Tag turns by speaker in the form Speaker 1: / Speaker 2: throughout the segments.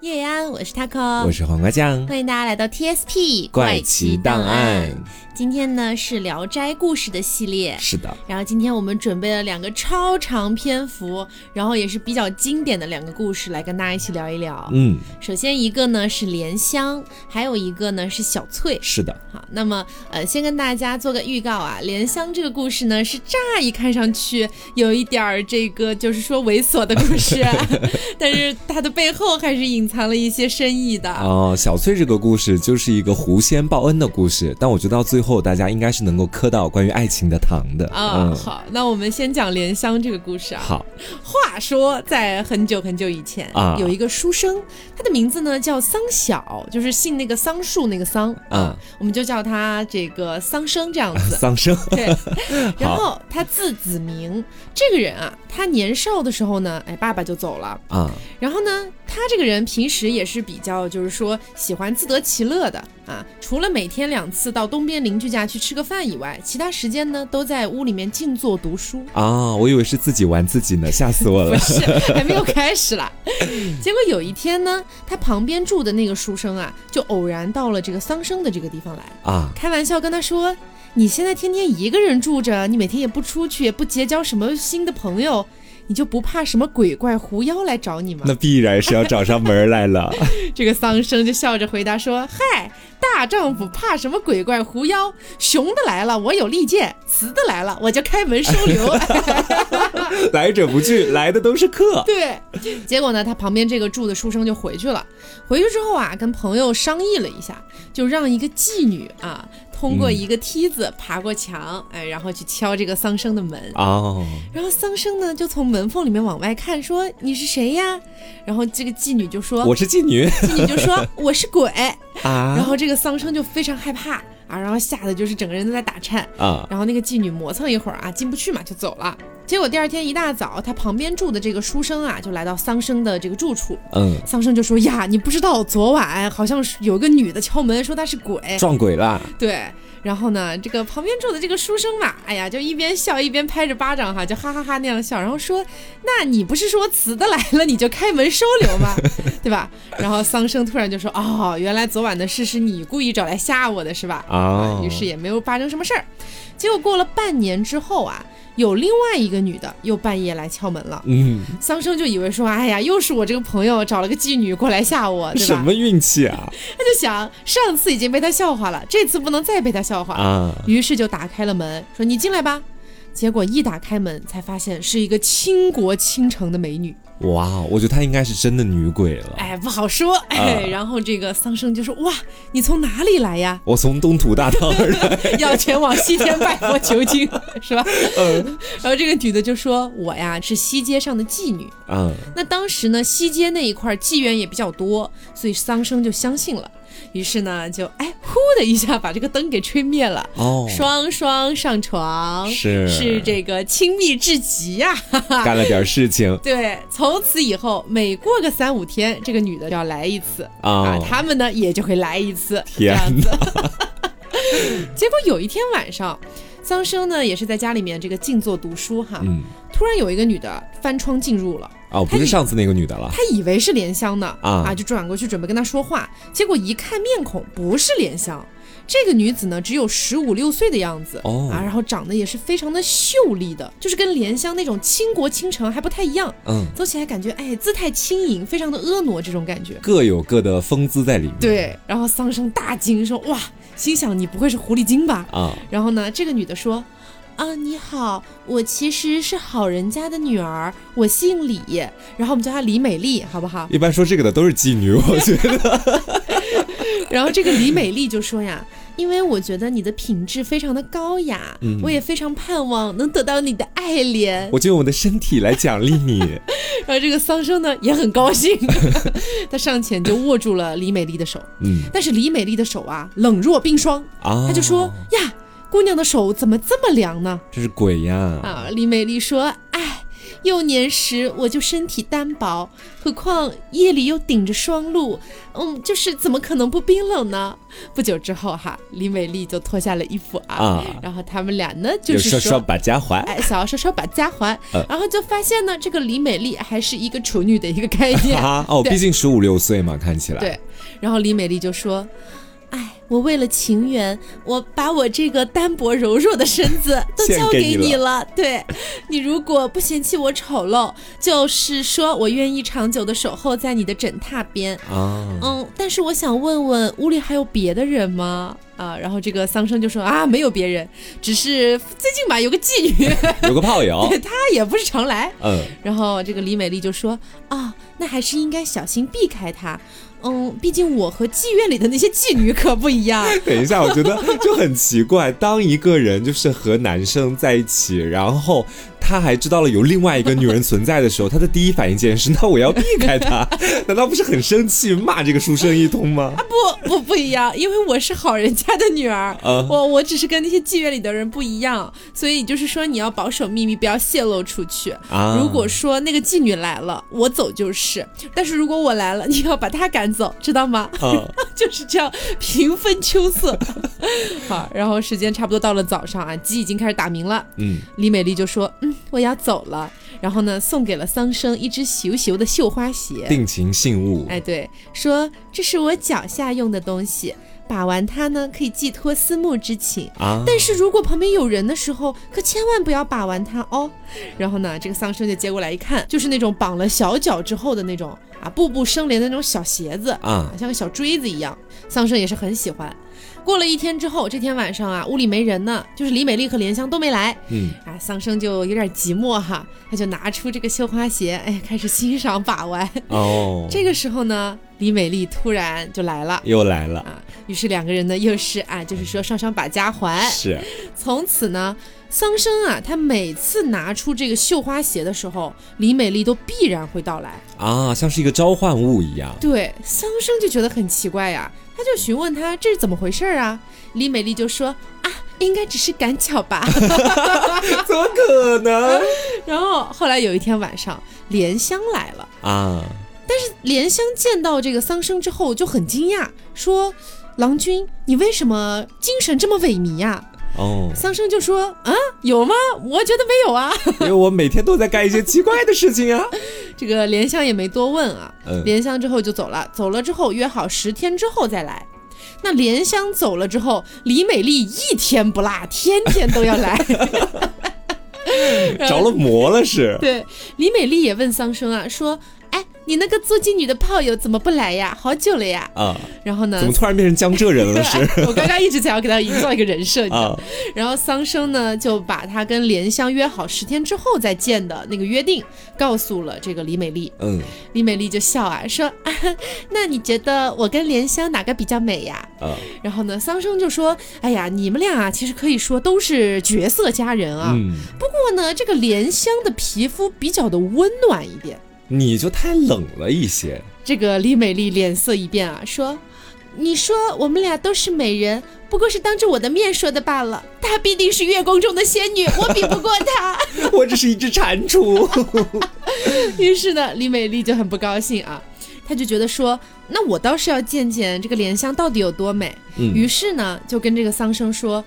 Speaker 1: 叶安，我是 taco，
Speaker 2: 我是黄瓜酱，
Speaker 1: 欢迎大家来到 TSP
Speaker 2: 怪奇档案。
Speaker 1: 今天呢是《聊斋故事》的系列，
Speaker 2: 是的。
Speaker 1: 然后今天我们准备了两个超长篇幅，然后也是比较经典的两个故事，来跟大家一起聊一聊。
Speaker 2: 嗯，
Speaker 1: 首先一个呢是莲香，还有一个呢是小翠。
Speaker 2: 是的。
Speaker 1: 好，那么呃，先跟大家做个预告啊，莲香这个故事呢是乍一看上去有一点儿这个就是说猥琐的故事，但是它的背后还是隐藏了一些深意的。
Speaker 2: 哦，小翠这个故事就是一个狐仙报恩的故事，但我觉得到最后。大家应该是能够磕到关于爱情的糖的
Speaker 1: 啊。好，那我们先讲莲香这个故事啊。
Speaker 2: 好，
Speaker 1: 话说在很久很久以前啊，有一个书生，他的名字呢叫桑晓，就是姓那个桑树那个桑啊，我们就叫他这个桑生这样子。
Speaker 2: 桑生
Speaker 1: 对。然后他字子明，这个人啊，他年少的时候呢，哎，爸爸就走了啊。然后呢，他这个人平时也是比较就是说喜欢自得其乐的啊，除了每天两次到东边邻。居家去吃个饭以外，其他时间呢都在屋里面静坐读书
Speaker 2: 啊！我以为是自己玩自己呢，吓死我了！
Speaker 1: 不是，还没有开始啦。结果有一天呢，他旁边住的那个书生啊，就偶然到了这个桑生的这个地方来啊，开玩笑跟他说：“你现在天天一个人住着，你每天也不出去，也不结交什么新的朋友。”你就不怕什么鬼怪狐妖来找你吗？
Speaker 2: 那必然是要找上门来了。
Speaker 1: 这个桑生就笑着回答说：“嗨，大丈夫怕什么鬼怪狐妖？雄的来了，我有利剑；雌的来了，我就开门收留。
Speaker 2: 来者不拒，来的都是客。
Speaker 1: 对，结果呢，他旁边这个住的书生就回去了。回去之后啊，跟朋友商议了一下，就让一个妓女啊。”通过一个梯子爬过墙，哎，然后去敲这个桑生的门哦。然后桑生呢就从门缝里面往外看，说：“你是谁呀？”然后这个妓女就说：“
Speaker 2: 我是妓女。”
Speaker 1: 妓女就说：“我是鬼。”啊。然后这个桑生就非常害怕啊，然后吓得就是整个人都在打颤啊。然后那个妓女磨蹭一会儿啊，进不去嘛，就走了。结果第二天一大早，他旁边住的这个书生啊，就来到桑生的这个住处。嗯，桑生就说：“呀，你不知道昨晚好像是有个女的敲门，说她是鬼，
Speaker 2: 撞鬼了。”
Speaker 1: 对。然后呢，这个旁边住的这个书生嘛，哎呀，就一边笑一边拍着巴掌哈，就哈哈哈那样笑，然后说：“那你不是说辞的来了你就开门收留吗？对吧？”然后桑生突然就说：“哦，原来昨晚的事是你故意找来吓我的，是吧？”啊，于是也没有发生什么事儿。结果过了半年之后啊。有另外一个女的又半夜来敲门了，嗯，桑生就以为说，哎呀，又是我这个朋友找了个妓女过来吓我，对
Speaker 2: 吧？什么运气啊？
Speaker 1: 他就想，上次已经被他笑话了，这次不能再被他笑话啊，于是就打开了门，说你进来吧。结果一打开门，才发现是一个倾国倾城的美女。
Speaker 2: 哇，我觉得她应该是真的女鬼了。
Speaker 1: 哎，不好说。哎，然后这个桑生就说：“哇，你从哪里来呀？”
Speaker 2: 我从东土大唐而来，
Speaker 1: 要前往西天拜佛求经，是吧？嗯。然后这个女的就说：“我呀是西街上的妓女。”嗯。那当时呢，西街那一块妓院也比较多，所以桑生就相信了。于是呢，就哎呼的一下把这个灯给吹灭了。哦，双双上床，
Speaker 2: 是
Speaker 1: 是这个亲密至极呀，
Speaker 2: 干了点事情。
Speaker 1: 对，从此以后每过个三五天，这个女的就要来一次啊，他们呢也就会来一次。
Speaker 2: 天哪！
Speaker 1: 结果有一天晚上，桑生呢也是在家里面这个静坐读书哈，嗯，突然有一个女的翻窗进入了。
Speaker 2: 哦，不是上次那个女的了。
Speaker 1: 他以为是莲香呢，啊，就转过去准备跟她说话，结果一看面孔不是莲香，这个女子呢只有十五六岁的样子，哦，啊，然后长得也是非常的秀丽的，就是跟莲香那种倾国倾城还不太一样，嗯，走起来感觉哎姿态轻盈，非常的婀娜这种感觉，
Speaker 2: 各有各的风姿在里面。
Speaker 1: 对，然后桑生大惊说哇，心想你不会是狐狸精吧？啊，然后呢，这个女的说。啊，你好，我其实是好人家的女儿，我姓李，然后我们叫她李美丽，好不好？
Speaker 2: 一般说这个的都是妓女，我觉得。
Speaker 1: 然后这个李美丽就说呀，因为我觉得你的品质非常的高雅，我也非常盼望能得到你的爱怜，
Speaker 2: 我就用我的身体来奖励你。
Speaker 1: 然后这个桑生呢也很高兴，他上前就握住了李美丽的手，嗯，但是李美丽的手啊冷若冰霜啊，他就说呀。姑娘的手怎么这么凉呢？
Speaker 2: 这是鬼呀！
Speaker 1: 啊，李美丽说：“哎，幼年时我就身体单薄，何况夜里又顶着霜露，嗯，就是怎么可能不冰冷呢？不久之后哈，李美丽就脱下了衣服啊，
Speaker 2: 啊。
Speaker 1: 然后他们俩呢就是
Speaker 2: 刷刷把家还，
Speaker 1: 哎，想要说说把家还，
Speaker 2: 嗯。
Speaker 1: 然后就发现呢，这个李美丽还是一个处女的一个概念。
Speaker 2: 啊哦，毕竟十五六岁嘛，看起来。
Speaker 1: 对，然后李美丽就说：“哎，我为了情缘，我把我这个单薄柔弱的身子 都交给
Speaker 2: 你
Speaker 1: 了。对你如果不嫌弃我丑陋，就是说我愿意长久的守候在你的枕榻边。
Speaker 2: 啊，
Speaker 1: 嗯，但是我想问问，屋里还有别的人吗？”啊，然后这个桑生就说啊，没有别人，只是最近吧有个妓女，
Speaker 2: 有个炮友，
Speaker 1: 他也不是常来，
Speaker 2: 嗯，
Speaker 1: 然后这个李美丽就说：“啊，那还是应该小心避开他。嗯，毕竟我和妓院里的那些妓女可不一样。
Speaker 2: 等一下，我觉得就很奇怪，当一个人就是和男生在一起，然后他还知道了有另外一个女人存在的时候，他的第一反应竟然是那我要避开她，难道不是很生气骂这个书生一通吗？
Speaker 1: 啊不不不一样，因为我是好人家的女儿，
Speaker 2: 啊
Speaker 1: 我我只是跟那些妓院里的人不一样，所以就是说你要保守秘密，不要泄露出去。
Speaker 2: 啊，
Speaker 1: 如果说那个妓女来了，我走就是；但是如果我来了，你要把她赶走，知道吗？
Speaker 2: 啊，
Speaker 1: 就是这样平分秋色。好，然后时间差不多到了早上啊，鸡已经开始打鸣了。
Speaker 2: 嗯，
Speaker 1: 李美丽就说：“嗯，我要走了。”然后呢，送给了桑生一只咻咻的绣花鞋。
Speaker 2: 定情信物，
Speaker 1: 哎，对，说这是我脚下用的东西，把玩它呢可以寄托思慕之情。
Speaker 2: 啊，
Speaker 1: 但是如果旁边有人的时候，可千万不要把玩它哦。然后呢，这个桑生就接过来一看，就是那种绑了小脚之后的那种啊，步步生莲的那种小鞋子
Speaker 2: 啊
Speaker 1: 像个小锥子一样。桑生也是很喜欢。过了一天之后，这天晚上啊，屋里没人呢，就是李美丽和莲香都没来。
Speaker 2: 嗯，
Speaker 1: 啊，桑生就有点寂寞哈，他就拿出这个绣花鞋，哎，开始欣赏把玩。
Speaker 2: 哦，
Speaker 1: 这个时候呢，李美丽突然就来了。
Speaker 2: 又来了，
Speaker 1: 啊，于是两个人呢又是啊，就是说双双把家还。
Speaker 2: 是
Speaker 1: 从此呢，桑生啊，他每次拿出这个绣花鞋的时候，李美丽都必然会到来。
Speaker 2: 啊，像是一个召唤物一样，
Speaker 1: 对，桑生就觉得很奇怪呀，他就询问他这是怎么回事儿啊？李美丽就说啊，应该只是赶巧吧。
Speaker 2: 怎么可能
Speaker 1: 然后后来有一天晚上，莲香来了。
Speaker 2: 啊？
Speaker 1: 但是莲香见到这个桑生之后就很惊讶，说：“郎君，你为什么精神这么萎靡呀、
Speaker 2: 哦，
Speaker 1: 桑生就说：“啊，有吗？我觉得没有啊。
Speaker 2: 因为我每天都在干一些奇怪的事情啊。”
Speaker 1: 这个莲香也没多问啊，
Speaker 2: 嗯
Speaker 1: 莲香之后就走了，走了之后约好十天之后再来。那莲香走了之后，李美丽一天不落，天天都要来。
Speaker 2: 着了魔了是？
Speaker 1: 对，李美丽也问桑生啊，说：“哎，你那个做妓女的炮友怎么不来呀？好久了呀。
Speaker 2: 啊，”
Speaker 1: 然后呢
Speaker 2: 怎么，突然变成江浙人了是？
Speaker 1: 我刚刚一直想要给他营造一个人设，你知道？
Speaker 2: 啊，
Speaker 1: 然后桑生呢就把他跟莲香约好十天之后再见的那个约定告诉了这个李美丽。
Speaker 2: 嗯
Speaker 1: 李美丽就笑啊，说啊，那你觉得我跟莲香哪个比较美呀？
Speaker 2: 啊，
Speaker 1: 然后呢，桑生就说，哎呀，你们俩啊，其实可以说都是绝色佳人啊。
Speaker 2: 嗯，
Speaker 1: 不过呢，这个莲香的皮肤比较的温暖一点。
Speaker 2: 你就太冷了一些。
Speaker 1: 这个李美丽脸色一变啊，说：“你说我们俩都是美人，不过是当着我的面说的罢了。她必定是月宫中的仙女，我比不过她。
Speaker 2: 我只是一只蟾蜍。”
Speaker 1: 于是呢，李美丽就很不高兴啊，她就觉得说：“那我倒是要见见这个莲香到底有多美。
Speaker 2: 嗯
Speaker 1: 于是呢，就跟这个桑生说：“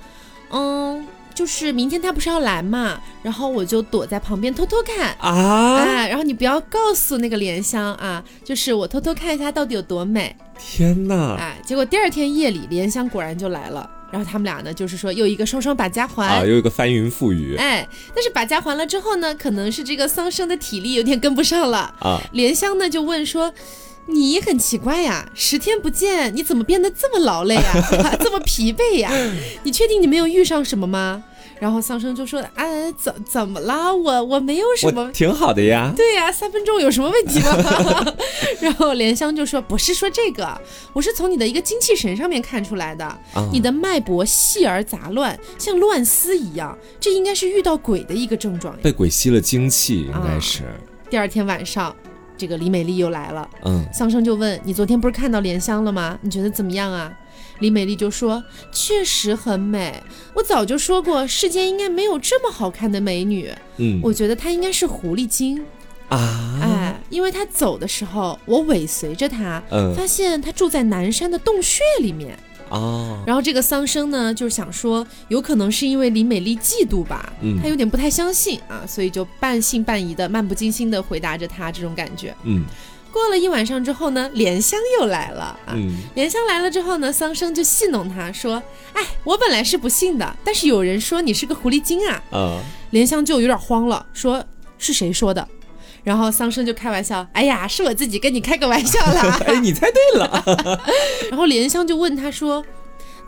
Speaker 1: 嗯，就是明天他不是要来嘛，然后我就躲在旁边偷偷看。”
Speaker 2: 啊！
Speaker 1: 哎，然后你不要告诉那个莲香啊，就是我偷偷看一下到底有多美。
Speaker 2: 天哪！
Speaker 1: 哎，结果第二天夜里，莲香果然就来了。然后他们俩呢，就是说又一个双双把家还。
Speaker 2: 啊，又一个翻云覆雨
Speaker 1: 哎，但是把家还了之后呢，可能是这个桑生的体力有点跟不上了。
Speaker 2: 啊！
Speaker 1: 莲香呢就问说：“你很奇怪呀，十天不见，你怎么变得这么劳累呀，这么疲惫呀？你确定你没有遇上什么吗？”然后桑生就说：“哎，怎怎么了？我我没有什么
Speaker 2: 挺好的呀。
Speaker 1: 对呀、三分钟有什么问题吗？然后莲香就说：“不是说这个，我是从你的一个精气神上面看出来的，
Speaker 2: 啊
Speaker 1: 你的脉搏细而杂乱，像乱丝一样，这应该是遇到鬼的一个症状。
Speaker 2: 被鬼吸了精气，应该
Speaker 1: 啊
Speaker 2: 是。
Speaker 1: 第二天晚上，这个李美丽又来了，
Speaker 2: 嗯
Speaker 1: 桑生就问：“你昨天不是看到莲香了吗？你觉得怎么样啊？”李美丽就说：“确实很美，我早就说过，世间应该没有这么好看的美女。
Speaker 2: 嗯
Speaker 1: 我觉得她应该是狐狸精，
Speaker 2: 啊，
Speaker 1: 哎，因为她走的时候，我尾随着她，
Speaker 2: 嗯
Speaker 1: 发现她住在南山的洞穴里面。
Speaker 2: 哦，
Speaker 1: 然后这个桑生呢，就是想说，有可能是因为李美丽嫉妒吧，
Speaker 2: 嗯
Speaker 1: 他有点不太相信啊，所以就半信半疑的、漫不经心的回答着他这种感觉。
Speaker 2: 嗯
Speaker 1: 过了一晚上之后呢，莲香又来了啊。
Speaker 2: 嗯
Speaker 1: 莲香来了之后呢，桑生就戏弄他说：“哎，我本来是不信的，但是有人说你是个狐狸精啊。
Speaker 2: 啊，”
Speaker 1: 莲香就有点慌了，说：“是谁说的？”然后桑生就开玩笑：“哎呀，是我自己跟你开个玩笑啦。
Speaker 2: 哎，你猜对了，”
Speaker 1: 然后莲香就问他说：“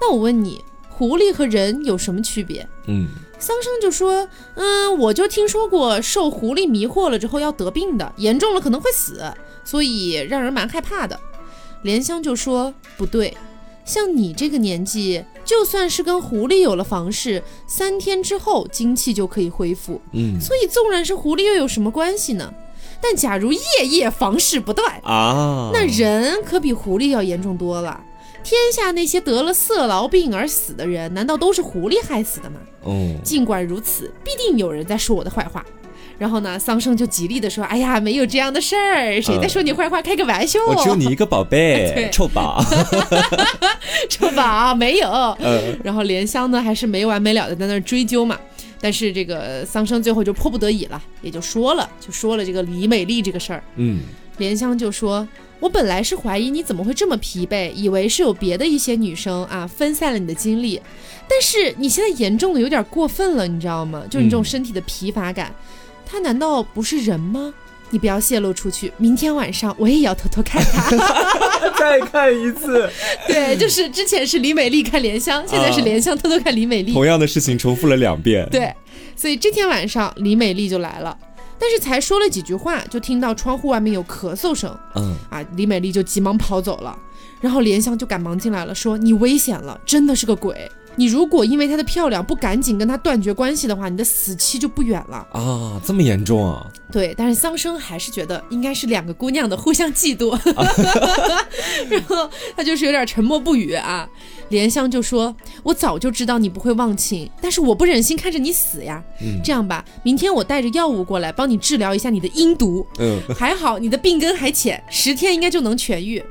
Speaker 1: 那我问你，狐狸和人有什么区别？”
Speaker 2: 嗯
Speaker 1: 桑生就说：“嗯，我就听说过受狐狸迷惑了之后要得病的，严重了可能会死，所以让人蛮害怕的。”莲香就说：“不对，像你这个年纪，就算是跟狐狸有了房事，三天之后精气就可以恢复，
Speaker 2: 嗯
Speaker 1: 所以纵然是狐狸又有什么关系呢？但假如夜夜房事不断，
Speaker 2: 啊，
Speaker 1: 那人可比狐狸要严重多了。天下那些得了色痨病而死的人，难道都是狐狸害死的吗？”
Speaker 2: 嗯
Speaker 1: 尽管如此，必定有人在说我的坏话。然后呢，桑生就极力的说：“哎呀，没有这样的事儿，谁在说你坏话？开个玩笑。
Speaker 2: 我只有你一个宝贝，臭宝，
Speaker 1: 臭宝没有。
Speaker 2: 嗯
Speaker 1: 然后莲香呢，还是没完没了的在那儿追究嘛。但是这个桑生最后就迫不得已了，也就说了，就说了这个李美丽这个事儿。
Speaker 2: 嗯
Speaker 1: 莲香就说：“我本来是怀疑你怎么会这么疲惫，以为是有别的一些女生啊分散了你的精力，但是你现在严重的有点过分了，你知道吗？就是你这种身体的疲乏感，他难道不是人吗？你不要泄露出去，明天晚上我也要偷偷看他。
Speaker 2: 再看一次，
Speaker 1: 对，就是之前是李美丽看莲香，现在是莲香偷偷看李美丽。
Speaker 2: 同样的事情重复了两遍，
Speaker 1: 对，所以这天晚上李美丽就来了。但是才说了几句话，就听到窗户外面有咳嗽声，
Speaker 2: 嗯
Speaker 1: 啊，李美丽就急忙跑走了，然后莲香就赶忙进来了，说你危险了，真的是个鬼。你如果因为她的漂亮不赶紧跟她断绝关系的话，你的死期就不远了。
Speaker 2: 啊，这么严重啊，
Speaker 1: 对，但是桑生还是觉得应该是两个姑娘的互相嫉妒，然后他就是有点沉默不语啊。莲香就说：“我早就知道你不会忘情，但是我不忍心看着你死呀。
Speaker 2: 嗯
Speaker 1: 这样吧，明天我带着药物过来帮你治疗一下你的阴毒。
Speaker 2: 嗯
Speaker 1: 还好你的病根还浅，十天应该就能痊愈。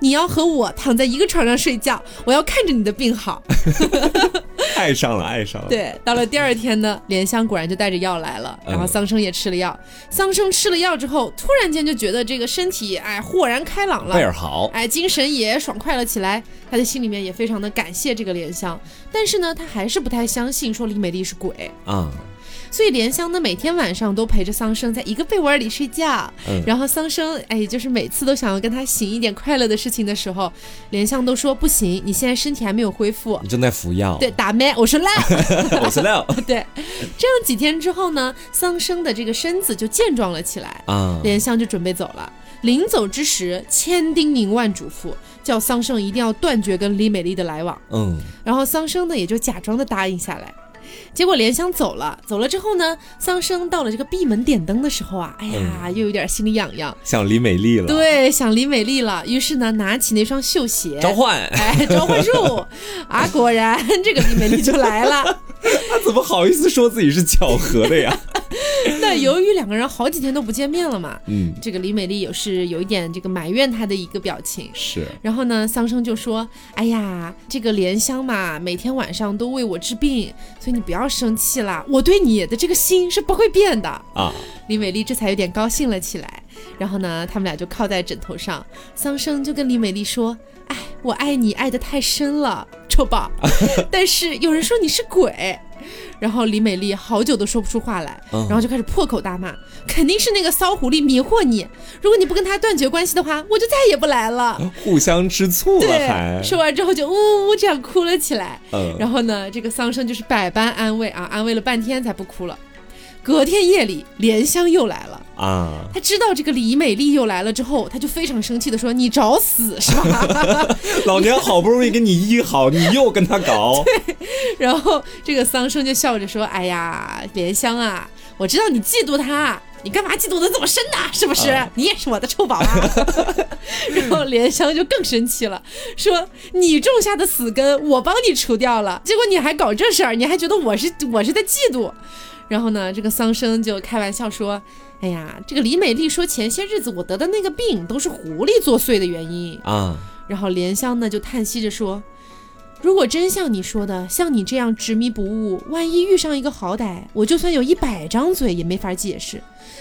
Speaker 1: 你要和我躺在一个床上睡觉，我要看着你的病好。
Speaker 2: 爱上了，爱上了，
Speaker 1: 对，到了第二天呢，莲香果然就带着药来了，然后
Speaker 2: 嗯
Speaker 1: 桑生也吃了药。桑生吃了药之后，突然间就觉得这个身体哎豁然开朗了，
Speaker 2: 倍儿好，
Speaker 1: 哎精神也爽快了起来。他的心里面也非常的感谢这个莲香，但是呢，他还是不太相信说李美丽是鬼。
Speaker 2: 啊，
Speaker 1: 所以莲香呢，每天晚上都陪着桑生在一个被窝里睡觉。
Speaker 2: 嗯
Speaker 1: 然后桑生，哎，就是每次都想要跟他行一点快乐的事情的时候，莲香都说不行，你现在身体还没有恢复。
Speaker 2: 你正在服药，
Speaker 1: 对，打咩？我说烂。
Speaker 2: 我知道
Speaker 1: 对，这样几天之后呢，桑生的这个身子就健壮了起来。
Speaker 2: 啊，
Speaker 1: 莲香就准备走了。临走之时，千叮咛万嘱咐，叫桑生一定要断绝跟李美丽的来往。
Speaker 2: 嗯
Speaker 1: 然后桑生呢也就假装的答应下来。结果莲香走了，走了之后呢，桑生到了这个闭门点灯的时候啊，哎呀，又有点心里痒痒，
Speaker 2: 想李美丽了，，
Speaker 1: 对，想李美丽了。于是呢，拿起那双绣鞋，
Speaker 2: 召唤，
Speaker 1: 哎，召唤术。啊，果然这个李美丽就来了。
Speaker 2: 他怎么好意思说自己是巧合的呀？
Speaker 1: 那由于两个人好几天都不见面了嘛，
Speaker 2: 嗯，
Speaker 1: 这个李美丽也是有一点这个埋怨他的一个表情。
Speaker 2: 是，
Speaker 1: 然后呢，桑生就说：“哎呀，这个莲香嘛，每天晚上都为我治病，所以你不要生气啦，我对你的这个心是不会变的。
Speaker 2: 啊，”
Speaker 1: 李美丽这才有点高兴了起来。然后呢，他们俩就靠在枕头上，桑生就跟李美丽说：“哎，我爱你爱的太深了，臭宝。但是有人说你是鬼。”然后李美丽好久都说不出话来，
Speaker 2: 嗯
Speaker 1: 然后就开始破口大骂，肯定是那个骚狐狸迷惑你。如果你不跟他断绝关系的话，我就再也不来了。
Speaker 2: 互相吃醋了
Speaker 1: 说完之后就呜呜呜这样哭了起来。
Speaker 2: 嗯，
Speaker 1: 然后呢，这个桑生就是百般安慰啊，安慰了半天才不哭了。隔天夜里，莲香又来了。
Speaker 2: 啊，
Speaker 1: 他知道这个李美丽又来了之后，他就非常生气的说：“你找死是吧？”
Speaker 2: 老娘好不容易给你医好，你又跟他搞，
Speaker 1: 然后这个桑生就笑着说：“哎呀，莲香啊，我知道你嫉妒他，你干嘛嫉妒的这么深呢？是不是？你也是我的臭宝啊！然后莲香就更生气了，说你种下的死根我帮你除掉了，结果你还搞这事儿，你还觉得我是我是在嫉妒。然后呢，这个桑生就开玩笑说：“哎呀，这个李美丽说前些日子我得的那个病都是狐狸作祟的原因
Speaker 2: 啊。”
Speaker 1: 然后莲香呢就叹息着说。如果真像你说的，像你这样执迷不悟，万一遇上一个好歹，我就算有一百张嘴也没法解释。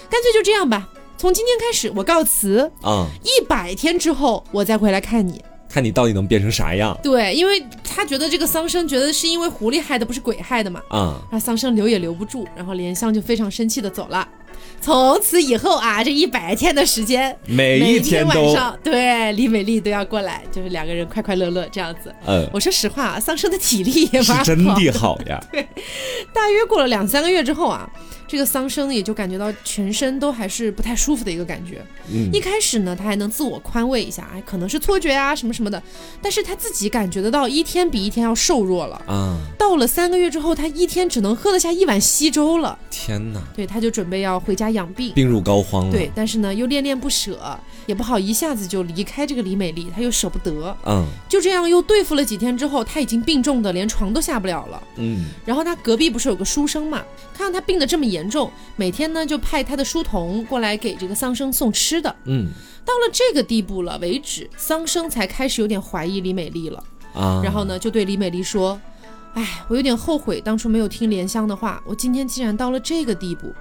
Speaker 1: 干脆就这样吧，从今天开始我告辞
Speaker 2: 啊！
Speaker 1: 一百天之后我再回来看你，
Speaker 2: 看你到底能变成啥样。
Speaker 1: 对，因为他觉得这个桑生觉得是因为狐狸害的，不是鬼害的嘛。
Speaker 2: 啊，
Speaker 1: 那桑生留也留不住，然后莲香就非常生气的走了。从此以后啊，这一百天的时间，
Speaker 2: 每一
Speaker 1: 天
Speaker 2: 晚
Speaker 1: 上，对李美丽都要过来，就是两个人快快乐乐这样子。
Speaker 2: 嗯，
Speaker 1: 我说实话啊，桑生的体力也蛮
Speaker 2: 是真的好呀。
Speaker 1: 对，大约过了两三个月之后啊。这个桑生也就感觉到全身都还是不太舒服的一个感觉。
Speaker 2: 嗯，
Speaker 1: 一开始呢，他还能自我宽慰一下，哎，可能是错觉啊，什么什么的。但是他自己感觉得到，一天比一天要瘦弱了啊。到了三个月之后，他一天只能喝得下一碗稀粥了。
Speaker 2: 天哪！
Speaker 1: 对，他就准备要回家养病，
Speaker 2: 病入膏肓了。
Speaker 1: 对，但是呢，又恋恋不舍，也不好一下子就离开这个李美丽，他又舍不得。
Speaker 2: 嗯，
Speaker 1: 就这样又对付了几天之后，他已经病重的连床都下不了了。
Speaker 2: 嗯，
Speaker 1: 然后他隔壁不是有个书生嘛，看到他病得这么严重，每天呢就派他的书童过来给这个桑生送吃的。
Speaker 2: 嗯，
Speaker 1: 到了这个地步了为止，桑生才开始有点怀疑李美丽了。啊，然后呢就对李美丽说：“哎，我有点后悔当初没有听莲香的话。我今天既然到了这个地步。”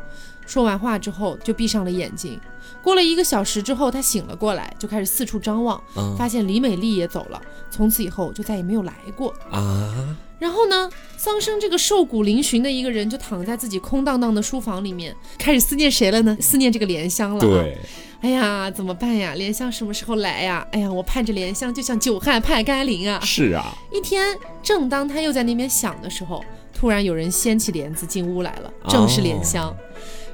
Speaker 1: 说完话之后就闭上了眼睛。过了一个小时之后，他醒了过来，就开始四处张望，发现李美丽也走了。从此以后就再也没有来过啊。然后呢，桑生这个瘦骨嶙峋的一个人就躺在自己空荡荡的书房里面，开始思念谁了呢？思念这个莲香了。
Speaker 2: 对，
Speaker 1: 哎呀，怎么办呀？莲香什么时候来呀？哎呀，我盼着莲香就像久旱盼甘霖啊。
Speaker 2: 是啊。
Speaker 1: 一天，正当他又在那边想的时候，突然有人掀起帘子进屋来了，正是莲香。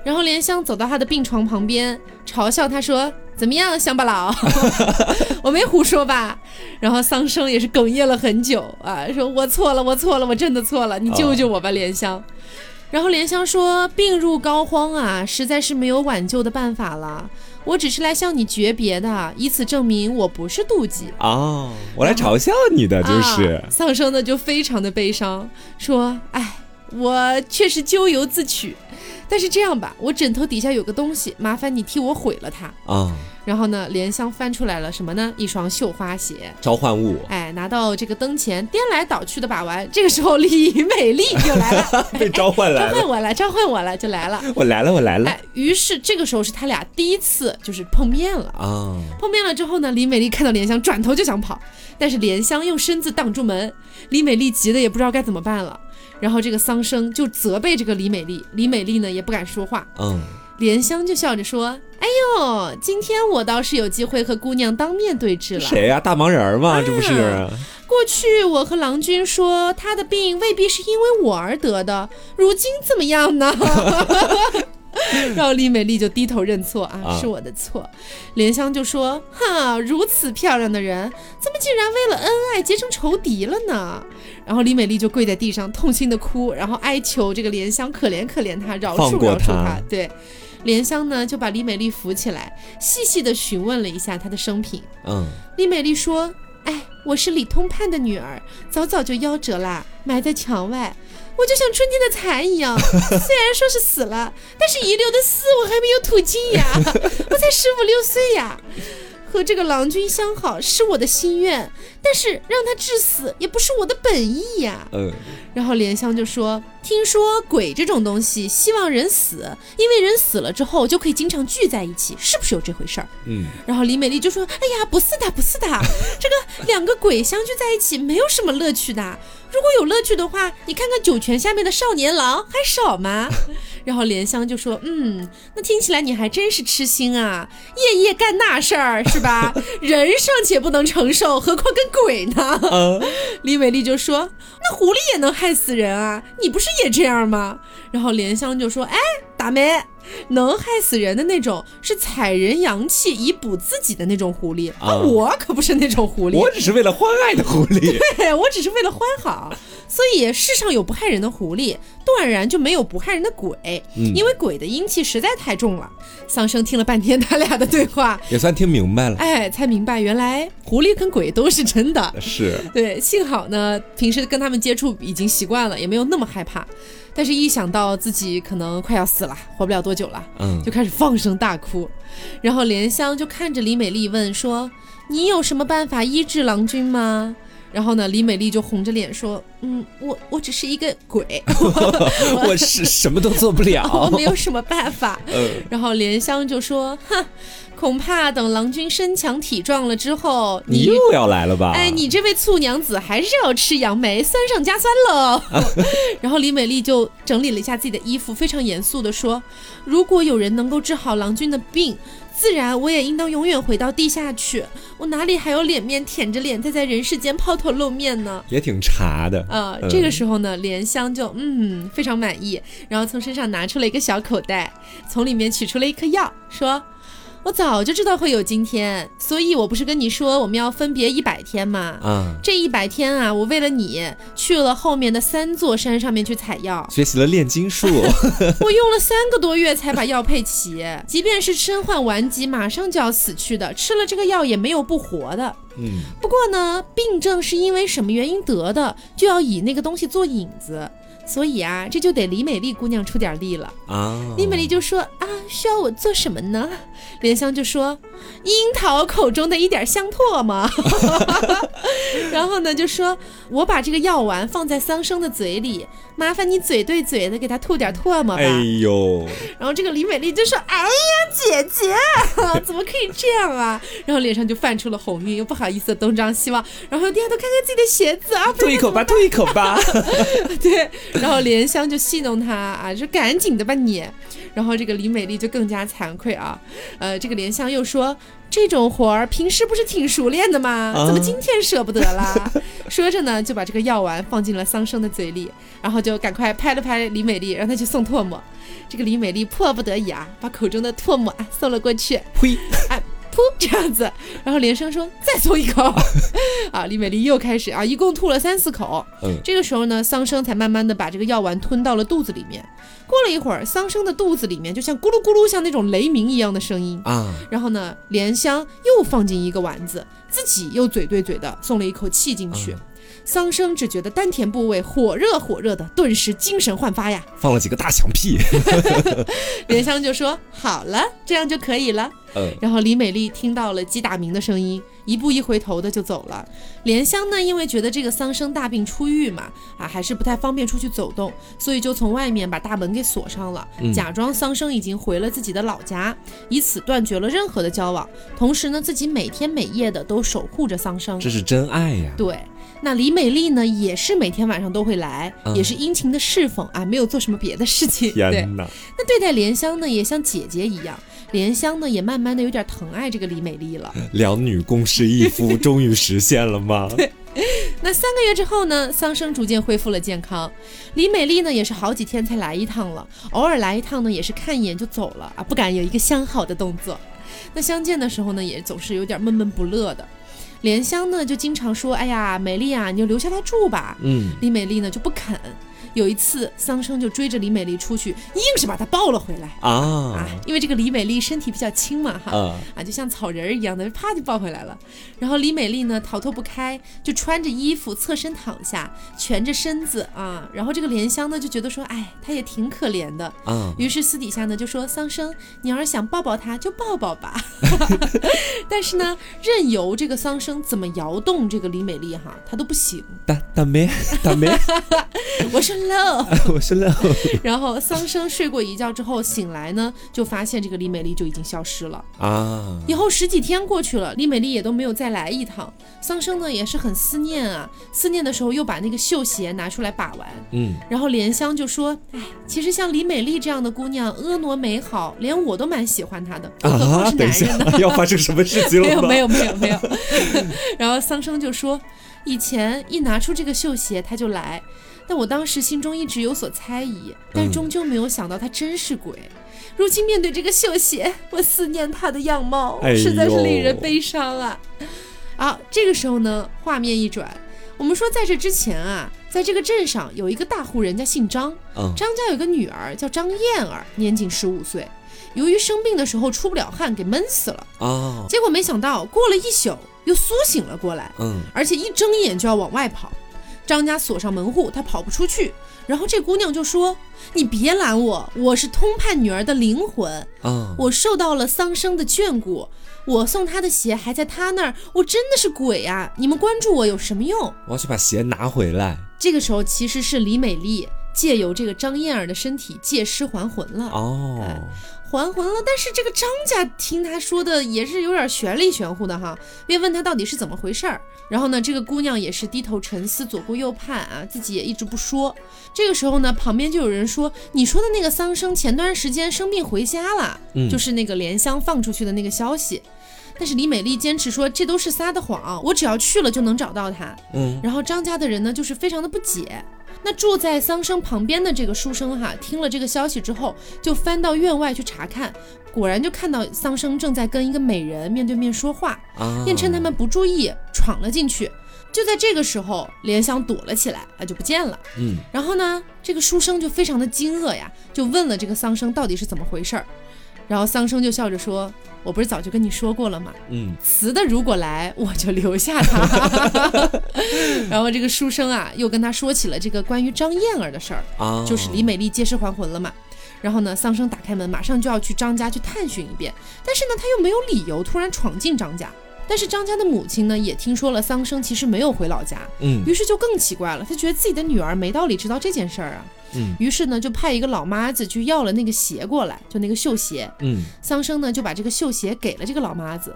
Speaker 1: 然后莲香走到他的病床旁边，嘲笑他说：“怎么样，乡巴佬，我没胡说吧？”然后桑生也是哽咽了很久啊，说：“我错了，我错了，我真的错了，你救救我吧，莲香。”然后莲香说：“病入膏肓啊，实在是没有挽救的办法了。我只是来向你诀别的，以此证明我不是妒忌
Speaker 2: 哦，我来嘲笑你的就是。”
Speaker 1: 桑生呢就非常的悲伤，说：“哎，我确实咎由自取。”但是这样吧，我枕头底下有个东西，麻烦你替我毁了它啊。然后呢，莲香翻出来了什么呢？一双绣花鞋，
Speaker 2: 召唤物。
Speaker 1: 哎，拿到这个灯前，颠来倒去的把玩。这个时候，李美丽就来了，
Speaker 2: 被召唤来
Speaker 1: 了，召唤我了，召唤我了，就来了。
Speaker 2: 我来了，我来了。
Speaker 1: 哎，于是这个时候是他俩第一次就是碰面了啊。碰面了之后呢，李美丽看到莲香，转头就想跑，但是莲香用身子挡住门，李美丽急得也不知道该怎么办了。然后这个桑生就责备这个李美丽，李美丽呢也不敢说话。嗯，莲香就笑着说：“哎呦，今天我倒是有机会和姑娘当面对质了。”
Speaker 2: 谁呀？大忙人嘛，这不是？
Speaker 1: 过去我和郎君说他的病未必是因为我而得的，如今怎么样呢？然后李美丽就低头认错啊，是我的错。莲香就说：“哈，如此漂亮的人，怎么竟然为了恩爱结成仇敌了呢？”然后李美丽就跪在地上痛心的哭，然后哀求这个莲香可怜可怜她，饶恕饶恕她。对，莲香呢就把李美丽扶起来，细细的询问了一下她的生平。嗯，李美丽说：“哎，我是李通判的女儿，早早就夭折啦，埋在墙外。”我就像春天的蚕一样，虽然说是死了，但是遗留的丝我还没有吐尽呀。我才十五六岁呀，和这个郎君相好是我的心愿，但是让他致死也不是我的本意呀。嗯。然后莲香就说：“听说鬼这种东西希望人死，因为人死了之后就可以经常聚在一起，是不是有这回事儿？”嗯。然后李美丽就说：“哎呀，不是的，不是的，这个两个鬼相聚在一起没有什么乐趣的。”如果有乐趣的话，你看看酒泉下面的少年郎还少吗？然后莲香就说：“嗯，那听起来你还真是痴心啊，夜夜干那事儿是吧？人尚且不能承受，何况跟鬼呢？” 李美丽就说：“那狐狸也能害死人啊，你不是也这样吗？”然后莲香就说：“哎，大妹。”能害死人的那种，是采人阳气以补自己的那种狐狸。
Speaker 2: 啊
Speaker 1: 我可不是那种狐狸，
Speaker 2: 我只是为了欢爱的狐狸。
Speaker 1: 对我只是为了欢好。所以世上有不害人的狐狸，断然就没有不害人的鬼，
Speaker 2: 嗯
Speaker 1: 因为鬼的阴气实在太重了。桑生听了半天他俩的对话，
Speaker 2: 也算听明白了，
Speaker 1: 哎，才明白原来狐狸跟鬼都是真的。
Speaker 2: 是
Speaker 1: 对，幸好呢，平时跟他们接触已经习惯了，也没有那么害怕。但是，一想到自己可能快要死了，活不了多久了，
Speaker 2: 嗯
Speaker 1: 就开始放声大哭。然后莲香就看着李美丽问说：“你有什么办法医治郎君吗？”然后呢，李美丽就红着脸说：“嗯，我我只是一个鬼，
Speaker 2: 我是什么都做不了
Speaker 1: 我
Speaker 2: 了。
Speaker 1: 没有什么办法。”
Speaker 2: 嗯
Speaker 1: 然后莲香就说：“哼，恐怕等郎君身强体壮了之后，
Speaker 2: 你又要来了吧？
Speaker 1: 哎，你这位醋娘子还是要吃杨梅，酸上加酸喽。然后李美丽就整理了一下自己的衣服，非常严肃的说：“如果有人能够治好郎君的病，自然我也应当永远回到地下去。我哪里还有脸面舔着脸再在人世间抛头露面呢？”
Speaker 2: 也挺茶的。
Speaker 1: 呃，
Speaker 2: 嗯
Speaker 1: 这个时候呢，莲香就嗯非常满意，然后从身上拿出了一个小口袋，从里面取出了一颗药，说：“我早就知道会有今天，所以我不是跟你说我们要分别一百天吗？
Speaker 2: 啊，
Speaker 1: 这一百天啊，我为了你去了后面的三座山上面去采药，
Speaker 2: 学习了炼金术，
Speaker 1: 我用了三个多月才把药配齐。即便是身患顽疾，马上就要死去的，吃了这个药也没有不活的。
Speaker 2: 嗯，
Speaker 1: 不过呢，病症是因为什么原因得的，就要以那个东西做引子。所以啊，这就得李美丽姑娘出点力了。
Speaker 2: 啊，
Speaker 1: 李美丽就说啊，需要我做什么呢？莲香就说樱桃口中的一点香唾沫。然后呢，就说我把这个药丸放在桑生的嘴里，麻烦你嘴对嘴的给他吐点唾沫吧。
Speaker 2: 哎呦，
Speaker 1: 然后这个李美丽就说：“哎呀，姐姐，怎么可以这样啊？”然后脸上就泛出了红晕，又不好意思地东张西望，然后又低下头看看自己的鞋子啊，
Speaker 2: 吐一口吧，吐一口吧。
Speaker 1: 对，然后莲香就戏弄他啊，就赶紧的吧你。然后这个李美丽就更加惭愧啊，呃，这个莲香又说这种活儿平时不是挺熟练的吗？
Speaker 2: 啊
Speaker 1: 怎么今天舍不得啦？说着呢，就把这个药丸放进了桑生的嘴里，然后就赶快拍了拍李美丽，让她去送唾沫。这个李美丽迫不得已啊，把口中的唾沫啊送了过去，
Speaker 2: 呸！
Speaker 1: 哎，噗这样子，然后连声说再送一口，啊，李美丽又开始啊，一共吐了三四口。
Speaker 2: 嗯
Speaker 1: 这个时候呢，桑生才慢慢的把这个药丸吞到了肚子里面。过了一会儿，桑生的肚子里面就像咕噜咕噜，像那种雷鸣一样的声音。
Speaker 2: 啊，
Speaker 1: 然后呢，莲香又放进一个丸子，自己又嘴对嘴的送了一口气进去。桑生只觉得丹田部位火热火热的，顿时精神焕发呀。
Speaker 2: 放了几个大响屁。
Speaker 1: 莲香就说：“好了，这样就可以了。”
Speaker 2: 嗯，
Speaker 1: 然后李美丽听到了鸡打鸣的声音，一步一回头的就走了。莲香呢，因为觉得这个桑生大病初愈嘛，啊，还是不太方便出去走动，所以就从外面把大门给锁上了，
Speaker 2: 嗯
Speaker 1: 假装桑生已经回了自己的老家，以此断绝了任何的交往。同时呢，自己每天每夜的都守护着桑生。
Speaker 2: 这是真爱呀。
Speaker 1: 对，那李美丽呢，也是每天晚上都会来，
Speaker 2: 嗯
Speaker 1: 也是殷勤的侍奉啊，没有做什么别的事情。
Speaker 2: 天哪！
Speaker 1: 那对待莲香呢，也像姐姐一样。莲香呢，也慢慢的有点疼爱这个李美丽了。
Speaker 2: 两女共侍一夫，终于实现了吗？
Speaker 1: 那三个月之后呢，桑生逐渐恢复了健康。李美丽呢，也是好几天才来一趟了，偶尔来一趟呢，也是看一眼就走了啊，不敢有一个相好的动作。那相见的时候呢，也总是有点闷闷不乐的。莲香呢，就经常说：“哎呀，美丽啊，你就留下来住吧。”
Speaker 2: 嗯，
Speaker 1: 李美丽呢就不肯。有一次，桑生就追着李美丽出去，硬是把她抱了回来。啊
Speaker 2: 啊，
Speaker 1: 因为这个李美丽身体比较轻嘛，哈，
Speaker 2: 啊，
Speaker 1: 啊，就像草人儿一样的，啪就抱回来了。然后李美丽呢，逃脱不开，就穿着衣服侧身躺下，蜷着身子啊。然后这个莲香呢，就觉得说，哎，她也挺可怜的。
Speaker 2: 啊，
Speaker 1: 于是私底下呢，就说桑生，你要是想抱抱她，就抱抱吧。但是呢，任由这个桑生怎么摇动这个李美丽哈，她都不行。
Speaker 2: 大大妹，大妹，
Speaker 1: 我说 no。
Speaker 2: 我是乐。
Speaker 1: 然后桑生睡过一觉之后醒来呢，就发现这个李美丽就已经消失了。
Speaker 2: 啊，
Speaker 1: 以后十几天过去了，李美丽也都没有再来一趟。桑生呢也是很思念啊，思念的时候又把那个绣鞋拿出来把玩。
Speaker 2: 嗯，
Speaker 1: 然后莲香就说：“哎，其实像李美丽这样的姑娘，婀娜美好，连我都蛮喜欢她的，更何况
Speaker 2: 啊，
Speaker 1: 是
Speaker 2: 等一下
Speaker 1: 男人呢？，
Speaker 2: 要发生什么事情
Speaker 1: 没有
Speaker 2: 了吗？
Speaker 1: 没有没有没有。然后桑生就说：“以前一拿出这个绣鞋，他就来，但我当时心中一直有所猜疑，但
Speaker 2: 嗯
Speaker 1: 终究没有想到他真是鬼。如今面对这个秀鞋，我思念他的样貌，
Speaker 2: 哎
Speaker 1: 实在是令人悲伤啊！啊，这个时候呢，画面一转，我们说在这之前啊，在这个镇上有一个大户人家姓张，
Speaker 2: 嗯
Speaker 1: 张家有个女儿叫张燕儿，年仅十五岁，由于生病的时候出不了汗，给闷死了。
Speaker 2: 啊，
Speaker 1: 结果没想到过了一宿又苏醒了过来，
Speaker 2: 嗯
Speaker 1: 而且一睁眼就要往外跑。张家锁上门户，他跑不出去。然后这姑娘就说：“你别拦我，我是通判女儿的灵魂，
Speaker 2: 啊，
Speaker 1: 我受到了丧生的眷顾，我送她的鞋还在她那儿，我真的是鬼啊！你们关注我有什么用？”
Speaker 2: 我要去把鞋拿回来。
Speaker 1: 这个时候其实是李美丽借由这个张燕儿的身体借尸还魂了。
Speaker 2: 哦，
Speaker 1: 还魂了，但是这个张家听他说的也是有点玄里玄乎的哈，便问他到底是怎么回事儿。然后呢，这个姑娘也是低头沉思，左顾右盼啊，自己也一直不说。这个时候呢，旁边就有人说：“你说的那个桑生前段时间生病回家了，
Speaker 2: 嗯
Speaker 1: 就是那个莲香放出去的那个消息。”但是李美丽坚持说这都是撒的谎，我只要去了就能找到他。
Speaker 2: 嗯
Speaker 1: 然后张家的人呢，就是非常的不解。那住在桑生旁边的这个书生哈，听了这个消息之后，就翻到院外去查看，果然就看到桑生正在跟一个美人面对面说话，
Speaker 2: 啊，
Speaker 1: 便趁他们不注意闯了进去。就在这个时候，莲香躲了起来，啊，就不见了。
Speaker 2: 嗯
Speaker 1: 然后呢，这个书生就非常的惊愕呀，就问了这个桑生到底是怎么回事儿。然后桑生就笑着说：“我不是早就跟你说过了吗？
Speaker 2: 嗯
Speaker 1: 雌的如果来，我就留下他。然后这个书生啊，又跟他说起了这个关于张燕儿的事儿，
Speaker 2: 啊，
Speaker 1: 就是李美丽借尸还魂了嘛。然后呢，桑生打开门，马上就要去张家去探寻一遍，但是呢，他又没有理由突然闯进张家。但是张家的母亲呢，也听说了桑生其实没有回老家，
Speaker 2: 嗯
Speaker 1: 于是就更奇怪了，他觉得自己的女儿没道理知道这件事儿啊。
Speaker 2: 嗯
Speaker 1: 于是呢，就派一个老妈子去要了那个鞋过来，就那个绣鞋。
Speaker 2: 嗯
Speaker 1: 桑生呢就把这个绣鞋给了这个老妈子。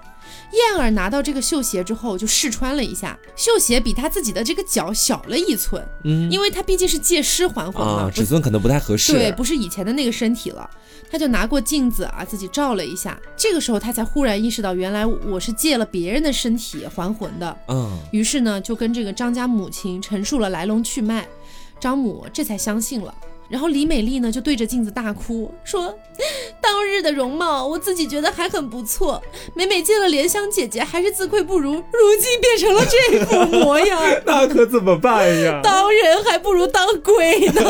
Speaker 1: 燕儿拿到这个绣鞋之后，就试穿了一下，绣鞋比她自己的这个脚小了一寸，
Speaker 2: 嗯
Speaker 1: 因为她毕竟是借尸还魂嘛，
Speaker 2: 啊，尺寸可能不太合适。
Speaker 1: 对，不是以前的那个身体了。她就拿过镜子啊，自己照了一下，这个时候她才忽然意识到，原来我是借了别人的身体还魂的。
Speaker 2: 嗯
Speaker 1: 于是呢，就跟这个张家母亲陈述了来龙去脉，张母这才相信了。然后李美丽呢，就对着镜子大哭，说：“当日的容貌，我自己觉得还很不错，每每见了莲香姐姐，还是自愧不如，如今变成了这副模样，
Speaker 2: 那可怎么办呀？
Speaker 1: 当人还不如当鬼呢。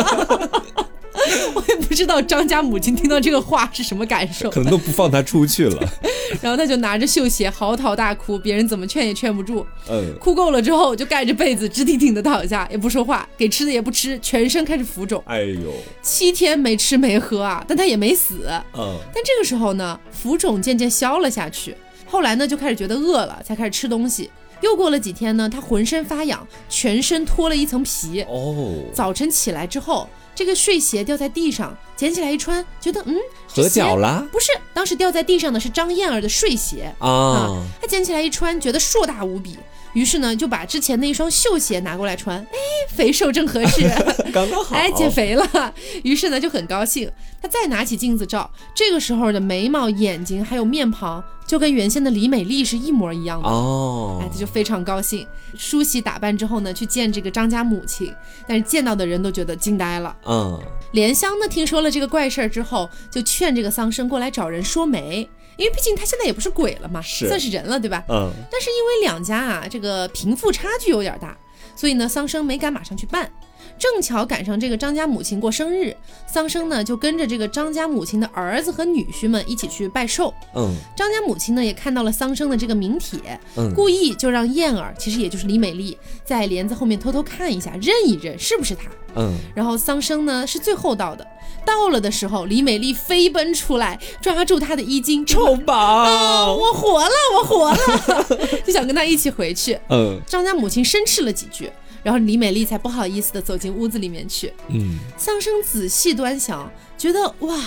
Speaker 1: ” 我也不知道张家母亲听到这个话是什么感受，
Speaker 2: 可能都不放他出去了。
Speaker 1: 然后他就拿着绣鞋嚎啕大哭，别人怎么劝也劝不住。
Speaker 2: 嗯
Speaker 1: 哭够了之后，就盖着被子直挺挺的躺下，也不说话，给吃的也不吃，全身开始浮肿，
Speaker 2: 哎呦，
Speaker 1: 七天没吃没喝啊，但他也没死。
Speaker 2: 嗯
Speaker 1: 但这个时候呢，浮肿渐渐消了下去，后来呢就开始觉得饿了，才开始吃东西。又过了几天呢，他浑身发痒，全身脱了一层皮。
Speaker 2: 哦，
Speaker 1: 早晨起来之后，这个睡鞋掉在地上，捡起来一穿，觉得嗯，这
Speaker 2: 合脚了
Speaker 1: 不是，当时掉在地上的是张燕儿的睡鞋。
Speaker 2: 啊，
Speaker 1: 她捡起来一穿，觉得硕大无比，于是呢就把之前那一双绣鞋拿过来穿，哎，肥瘦正合适，
Speaker 2: 刚刚好。
Speaker 1: 哎，减肥了。于是呢就很高兴，他再拿起镜子照，这个时候的眉毛、眼睛还有面庞，就跟原先的李美丽是一模一样的。
Speaker 2: 哦
Speaker 1: 哎，他就非常高兴，梳洗打扮之后呢，去见这个张家母亲，但是见到的人都觉得惊呆了。
Speaker 2: 嗯
Speaker 1: 莲香呢，听说了这个怪事儿之后，就劝这个桑生过来找人说媒，因为毕竟他现在也不是鬼了嘛，
Speaker 2: 是
Speaker 1: 算是人了，对吧？
Speaker 2: 嗯
Speaker 1: 但是因为两家啊，这个贫富差距有点大，所以呢，桑生没敢马上去办。正巧赶上这个张家母亲过生日，桑生呢就跟着这个张家母亲的儿子和女婿们一起去拜寿。
Speaker 2: 嗯
Speaker 1: 张家母亲呢也看到了桑生的这个名帖，
Speaker 2: 嗯
Speaker 1: 故意就让燕儿，其实也就是李美丽，在帘子后面偷偷看一下，认一认是不是他。
Speaker 2: 嗯，
Speaker 1: 然后桑生呢是最后到的，到了的时候，李美丽飞奔出来，抓住他的衣襟，
Speaker 2: 臭
Speaker 1: 啊，
Speaker 2: 宝。
Speaker 1: 我活了，我活了，就想跟他一起回去。
Speaker 2: 嗯
Speaker 1: 张家母亲生斥了几句，然后李美丽才不好意思的走进屋子里面去。
Speaker 2: 嗯
Speaker 1: 桑生仔细端详，觉得哇，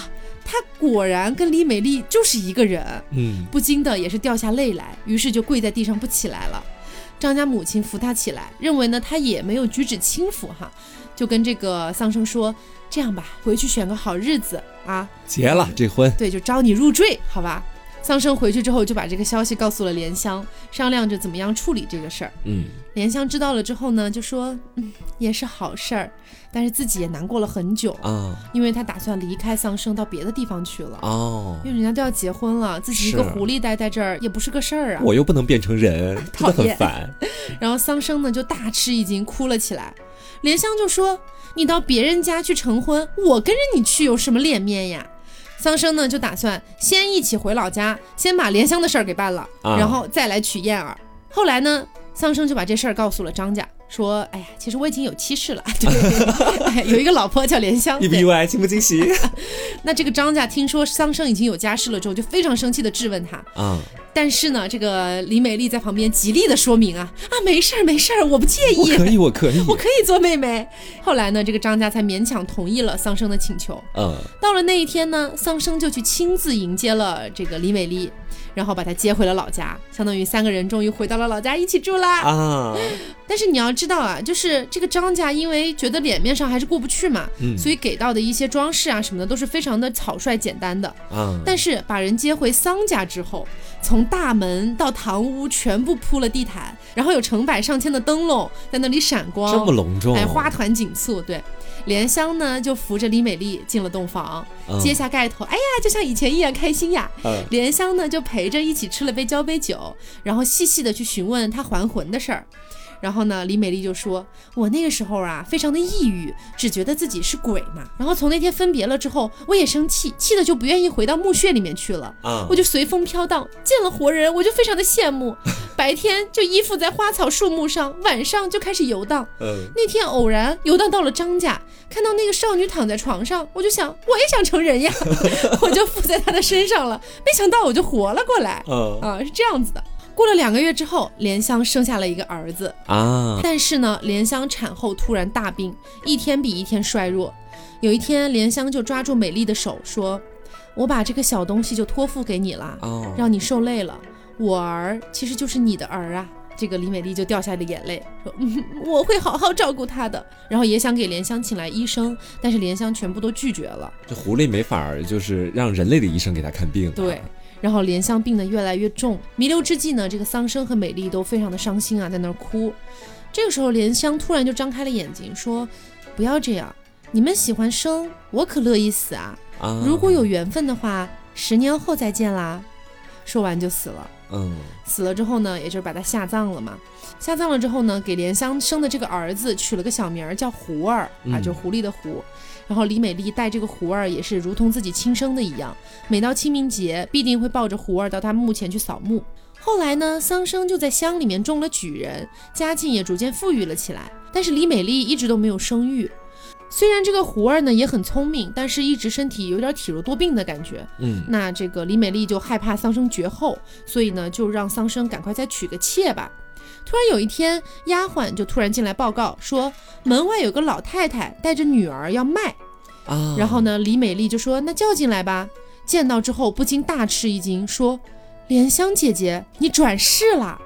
Speaker 1: 他果然跟李美丽就是一个人，
Speaker 2: 嗯
Speaker 1: 不禁的也是掉下泪来，于是就跪在地上不起来了。张家母亲扶他起来，认为呢他也没有举止轻浮哈，就跟这个桑生说：“这样吧，回去选个好日子啊，
Speaker 2: 结了这婚。
Speaker 1: 对，就招你入赘，好吧？”桑生回去之后就把这个消息告诉了莲香，商量着怎么样处理这个事儿。
Speaker 2: 嗯，
Speaker 1: 莲香知道了之后呢，就说：“嗯，也是好事儿，但是自己也难过了很久，
Speaker 2: 啊，
Speaker 1: 因为他打算离开桑生到别的地方去了。
Speaker 2: 哦，
Speaker 1: 因为人家都要结婚了，自己一个狐狸待在这儿也不是个事儿啊。
Speaker 2: 我又不能变成人，很烦。
Speaker 1: 然后桑生呢就大吃一惊，哭了起来。莲香就说：“你到别人家去成婚，我跟着你去有什么脸面呀？”桑生呢就打算先一起回老家，先把莲香的事儿给办了，
Speaker 2: 啊
Speaker 1: 然后再来娶燕儿。后来呢，桑生就把这事儿告诉了张家，说：“哎呀，其实我已经有妻室了，对，哎有一个老婆叫莲香。
Speaker 2: 意不意外，惊不惊喜？
Speaker 1: 那这个张家听说桑生已经有家室了之后，就非常生气的质问他。
Speaker 2: 啊，
Speaker 1: 但是呢，这个李美丽在旁边极力的说明啊啊，没事儿没事儿，我不介意，
Speaker 2: 我可以，我可以。
Speaker 1: 我可以做妹妹。后来呢，这个张家才勉强同意了桑生的请求。
Speaker 2: 嗯，
Speaker 1: 到了那一天呢，桑生就去亲自迎接了这个李美丽，然后把他接回了老家，相当于三个人终于回到了老家一起住啦。
Speaker 2: 啊，
Speaker 1: 但是你要知道啊，就是这个张家因为觉得脸面上还是过不去嘛，
Speaker 2: 嗯
Speaker 1: 所以给到的一些装饰啊什么的都是非常的草率简单的。
Speaker 2: 啊，
Speaker 1: 但是把人接回桑家之后，从大门到堂屋全部铺了地毯，然后有成百上千的灯笼在那里闪光，
Speaker 2: 这么隆重，
Speaker 1: 哎，花团锦簇，对。莲香呢就扶着李美丽进了洞房，
Speaker 2: 嗯
Speaker 1: 揭下盖头，哎呀，就像以前一样开心呀。
Speaker 2: 嗯
Speaker 1: 莲香呢就陪着一起吃了杯交杯酒，然后细细的去询问她还魂的事儿。然后呢，李美丽就说：“我那个时候啊，非常的抑郁，只觉得自己是鬼嘛。然后从那天分别了之后，我也生气，气的就不愿意回到墓穴里面去了。
Speaker 2: 啊，
Speaker 1: 我就随风飘荡，见了活人，我就非常的羡慕。白天就依附在花草树木上，晚上就开始游荡。
Speaker 2: 嗯，
Speaker 1: 那天偶然游荡到了张家，看到那个少女躺在床上，我就想我也想成人呀，我就附在她的身上了。没想到我就活了过来
Speaker 2: 嗯
Speaker 1: 啊，是这样子的。过了两个月之后，莲香生下了一个儿子，
Speaker 2: 啊，
Speaker 1: 但是呢，莲香产后突然大病，一天比一天衰弱。有一天，莲香就抓住美丽的手说：“我把这个小东西就托付给你了，
Speaker 2: 哦，
Speaker 1: 让你受累了。我儿其实就是你的儿啊。”这个李美丽就掉下了眼泪，说：“嗯，我会好好照顾他的。”然后也想给莲香请来医生，但是莲香全部都拒绝了。
Speaker 2: 这狐狸没法儿，就是让人类的医生给他看病。
Speaker 1: 对，然后莲香病得越来越重，弥留之际呢，这个桑生和美丽都非常的伤心啊，在那儿哭。这个时候，莲香突然就张开了眼睛，说：“不要这样，你们喜欢生，我可乐意死啊！
Speaker 2: 啊，
Speaker 1: 如果有缘分的话，十年后再见啦。”说完就死了。
Speaker 2: 嗯
Speaker 1: 死了之后呢，也就是把他下葬了嘛。下葬了之后呢，给莲香生的这个儿子取了个小名儿叫狐儿啊，
Speaker 2: 嗯
Speaker 1: 就是狐狸的狐。然后李美丽带这个胡儿也是如同自己亲生的一样，每到清明节必定会抱着胡儿到他墓前去扫墓。后来呢，桑生就在乡里面中了举人，家境也逐渐富裕了起来。但是李美丽一直都没有生育。虽然这个胡儿呢也很聪明，但是一直身体有点体弱多病的感觉。
Speaker 2: 嗯
Speaker 1: 那这个李美丽就害怕桑生绝后，所以呢，就让桑生赶快再娶个妾吧。突然有一天，丫鬟就突然进来报告说，门外有个老太太带着女儿要卖。
Speaker 2: 啊，
Speaker 1: 然后呢，李美丽就说：“那叫进来吧。”见到之后不禁大吃一惊，说：“莲香姐姐，你转世啦！”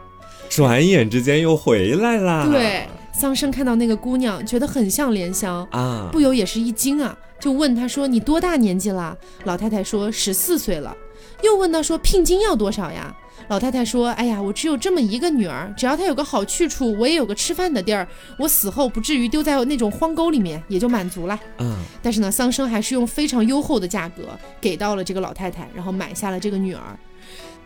Speaker 2: 转眼之间又回来啦。
Speaker 1: 对，桑生看到那个姑娘，觉得很像莲香，
Speaker 2: 啊，
Speaker 1: 不由也是一惊啊，就问她说：“你多大年纪了？”老太太说：“十四岁了。”又问她说：“聘金要多少呀？”老太太说：“哎呀，我只有这么一个女儿，只要她有个好去处，我也有个吃饭的地儿，我死后不至于丢在那种荒沟里面，也就满足了。”
Speaker 2: 嗯，
Speaker 1: 但是呢，桑生还是用非常优厚的价格给到了这个老太太，然后买下了这个女儿。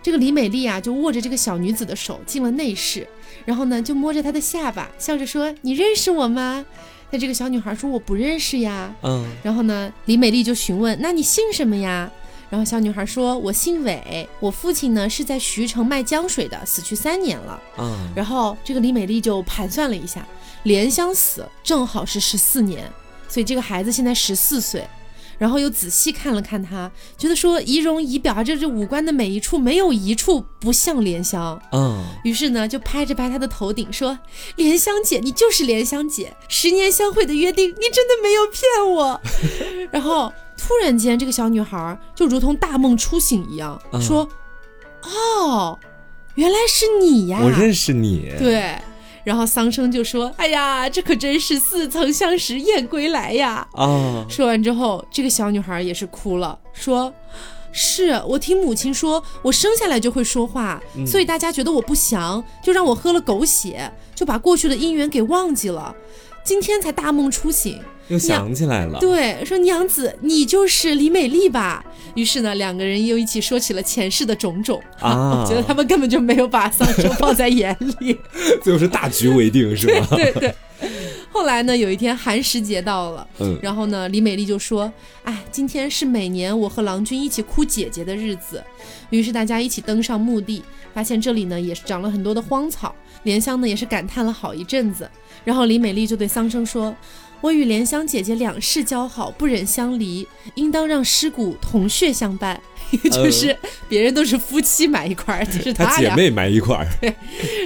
Speaker 1: 这个李美丽啊，就握着这个小女子的手进了内室，然后呢，就摸着她的下巴，笑着说：“你认识我吗？”那这个小女孩说：“我不认识呀。
Speaker 2: 嗯”
Speaker 1: 然后呢，李美丽就询问：“那你姓什么呀？”然后小女孩说：“我姓韦，我父亲呢是在徐城卖浆水的，死去三年了。”
Speaker 2: 啊，
Speaker 1: 然后这个李美丽就盘算了一下，莲香死正好是十四年，所以这个孩子现在十四岁。然后又仔细看了看他，觉得说仪容仪表啊，这这五官的每一处没有一处不像莲香。
Speaker 2: 嗯，
Speaker 1: 于是呢，就拍着拍他的头顶说：“莲香姐，你就是莲香姐，十年相会的约定，你真的没有骗我。”然后突然间，这个小女孩就如同大梦初醒一样，
Speaker 2: 嗯
Speaker 1: 说：“哦，原来是你呀！”
Speaker 2: 我认识你。，
Speaker 1: 对，然后桑生就说：“哎呀，这可真是似曾相识燕归来呀！”
Speaker 2: 啊，
Speaker 1: 说完之后，这个小女孩也是哭了，说：“是我听母亲说，我生下来就会说话，所以大家觉得我不祥，就让我喝了狗血，就把过去的姻缘给忘记了。今天才大梦初醒，
Speaker 2: 又想起来了。
Speaker 1: 对，说娘子，你就是李美丽吧？于是呢，两个人又一起说起了前世的种种啊。我觉得他们根本就没有把桑生放在眼里，
Speaker 2: 最后是大局为定，是
Speaker 1: 吗？对对。后来呢，有一天寒食节到了，嗯，然后呢，李美丽就说：“哎，今天是每年我和郎君一起哭姐姐的日子。”于是大家一起登上墓地，发现这里呢也是长了很多的荒草。莲香呢也是感叹了好一阵子。然后李美丽就对桑生说：“我与莲香姐姐两世交好，不忍相离，应当让尸骨同穴相伴。就是别人都是夫妻埋一块儿，就是
Speaker 2: 他姐妹埋一块儿。
Speaker 1: 对。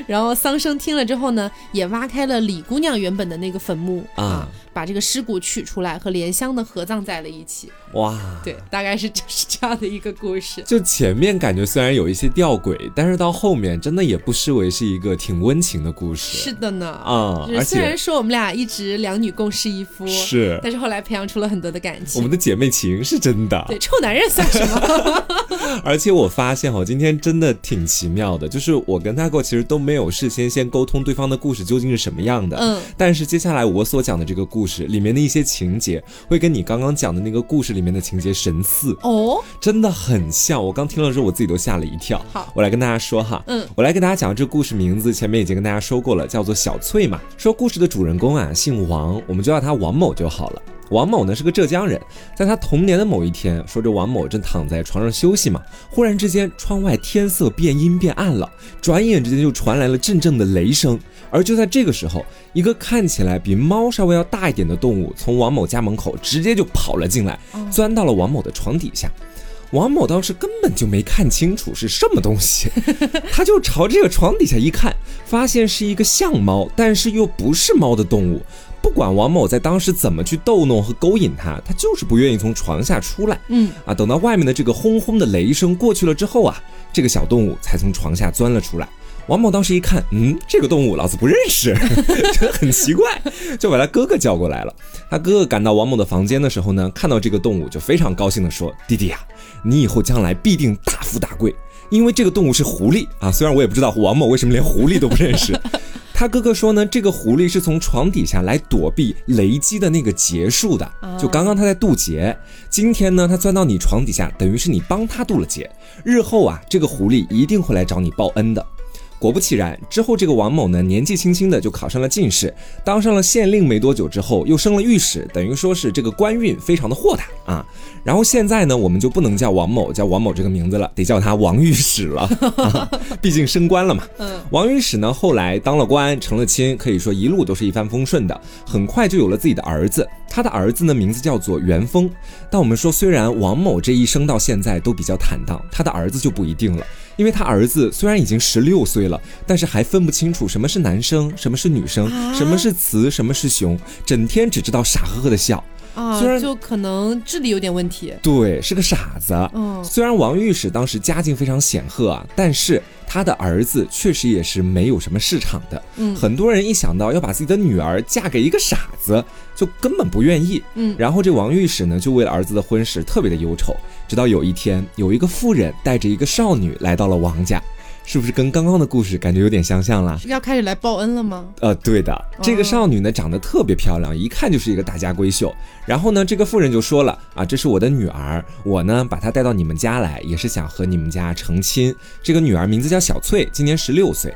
Speaker 1: 然后桑生听了之后呢，也挖开了李姑娘原本的那个坟墓啊。”把这个尸骨取出来，和莲香的合葬在了一起。哇，对，大概是就是这样的一个故事。
Speaker 2: 就前面感觉虽然有一些吊诡，但是到后面真的也不失为是一个挺温情的故事。
Speaker 1: 是的呢，啊，虽然说我们俩一直两女共侍一夫，
Speaker 2: 是，
Speaker 1: 但是后来培养出了很多的感情。
Speaker 2: 我们的姐妹情是真的。
Speaker 1: 对，臭男人算什么？
Speaker 2: 而且我发现哈，今天真的挺奇妙的，就是我跟他过其实都没有事先先沟通对方的故事究竟是什么样的。嗯，但是接下来我所讲的这个故。故事里面的一些情节会跟你刚刚讲的那个故事里面的情节神似哦，真的很像。我刚听了之后，我自己都吓了一跳。
Speaker 1: 好，
Speaker 2: 我来跟大家说哈，嗯，我来跟大家讲这个故事名字，前面已经跟大家说过了，叫做小翠嘛。说故事的主人公啊，姓王，我们就叫他王某就好了。王某呢是个浙江人，在他童年的某一天，说这王某正躺在床上休息嘛，忽然之间窗外天色变阴变暗了，转眼之间就传来了阵阵的雷声。而就在这个时候，一个看起来比猫稍微要大一点的动物从王某家门口直接就跑了进来，钻到了王某的床底下。王某当时根本就没看清楚是什么东西，他就朝这个床底下一看，发现是一个像猫但是又不是猫的动物。不管王某在当时怎么去逗弄和勾引他，他就是不愿意从床下出来。嗯啊，等到外面的这个轰轰的雷声过去了之后啊，这个小动物才从床下钻了出来。王某当时一看，嗯，这个动物老子不认识，觉 得很奇怪，就把他哥哥叫过来了。他哥哥赶到王某的房间的时候呢，看到这个动物就非常高兴的说：“弟弟呀，你以后将来必定大富大贵，因为这个动物是狐狸啊。虽然我也不知道王某为什么连狐狸都不认识。”他哥哥说呢，这个狐狸是从床底下来躲避雷击的那个劫数的，就刚刚他在渡劫，今天呢他钻到你床底下，等于是你帮他渡了劫，日后啊这个狐狸一定会来找你报恩的。果不其然，之后这个王某呢，年纪轻轻的就考上了进士，当上了县令。没多久之后，又升了御史，等于说是这个官运非常的豁达啊。然后现在呢，我们就不能叫王某，叫王某这个名字了，得叫他王御史了，毕竟升官了嘛。嗯，王御史呢，后来当了官，成了亲，可以说一路都是一帆风顺的，很快就有了自己的儿子。他的儿子呢，名字叫做元丰。但我们说，虽然王某这一生到现在都比较坦荡，他的儿子就不一定了。因为他儿子虽然已经十六岁了，但是还分不清楚什么是男生，什么是女生，什么是雌，什么是雄，整天只知道傻呵呵的笑。
Speaker 1: 啊，虽然就可能智力有点问题，
Speaker 2: 对，是个傻子。嗯，虽然王御史当时家境非常显赫啊，但是他的儿子确实也是没有什么市场的。嗯，很多人一想到要把自己的女儿嫁给一个傻子，就根本不愿意。嗯，然后这王御史呢，就为了儿子的婚事特别的忧愁。直到有一天，有一个妇人带着一个少女来到了王家。是不是跟刚刚的故事感觉有点相像了？
Speaker 1: 要开始来报恩了吗？
Speaker 2: 呃，对的，这个少女呢长得特别漂亮，一看就是一个大家闺秀。然后呢，这个妇人就说了啊，这是我的女儿，我呢把她带到你们家来，也是想和你们家成亲。这个女儿名字叫小翠，今年十六岁。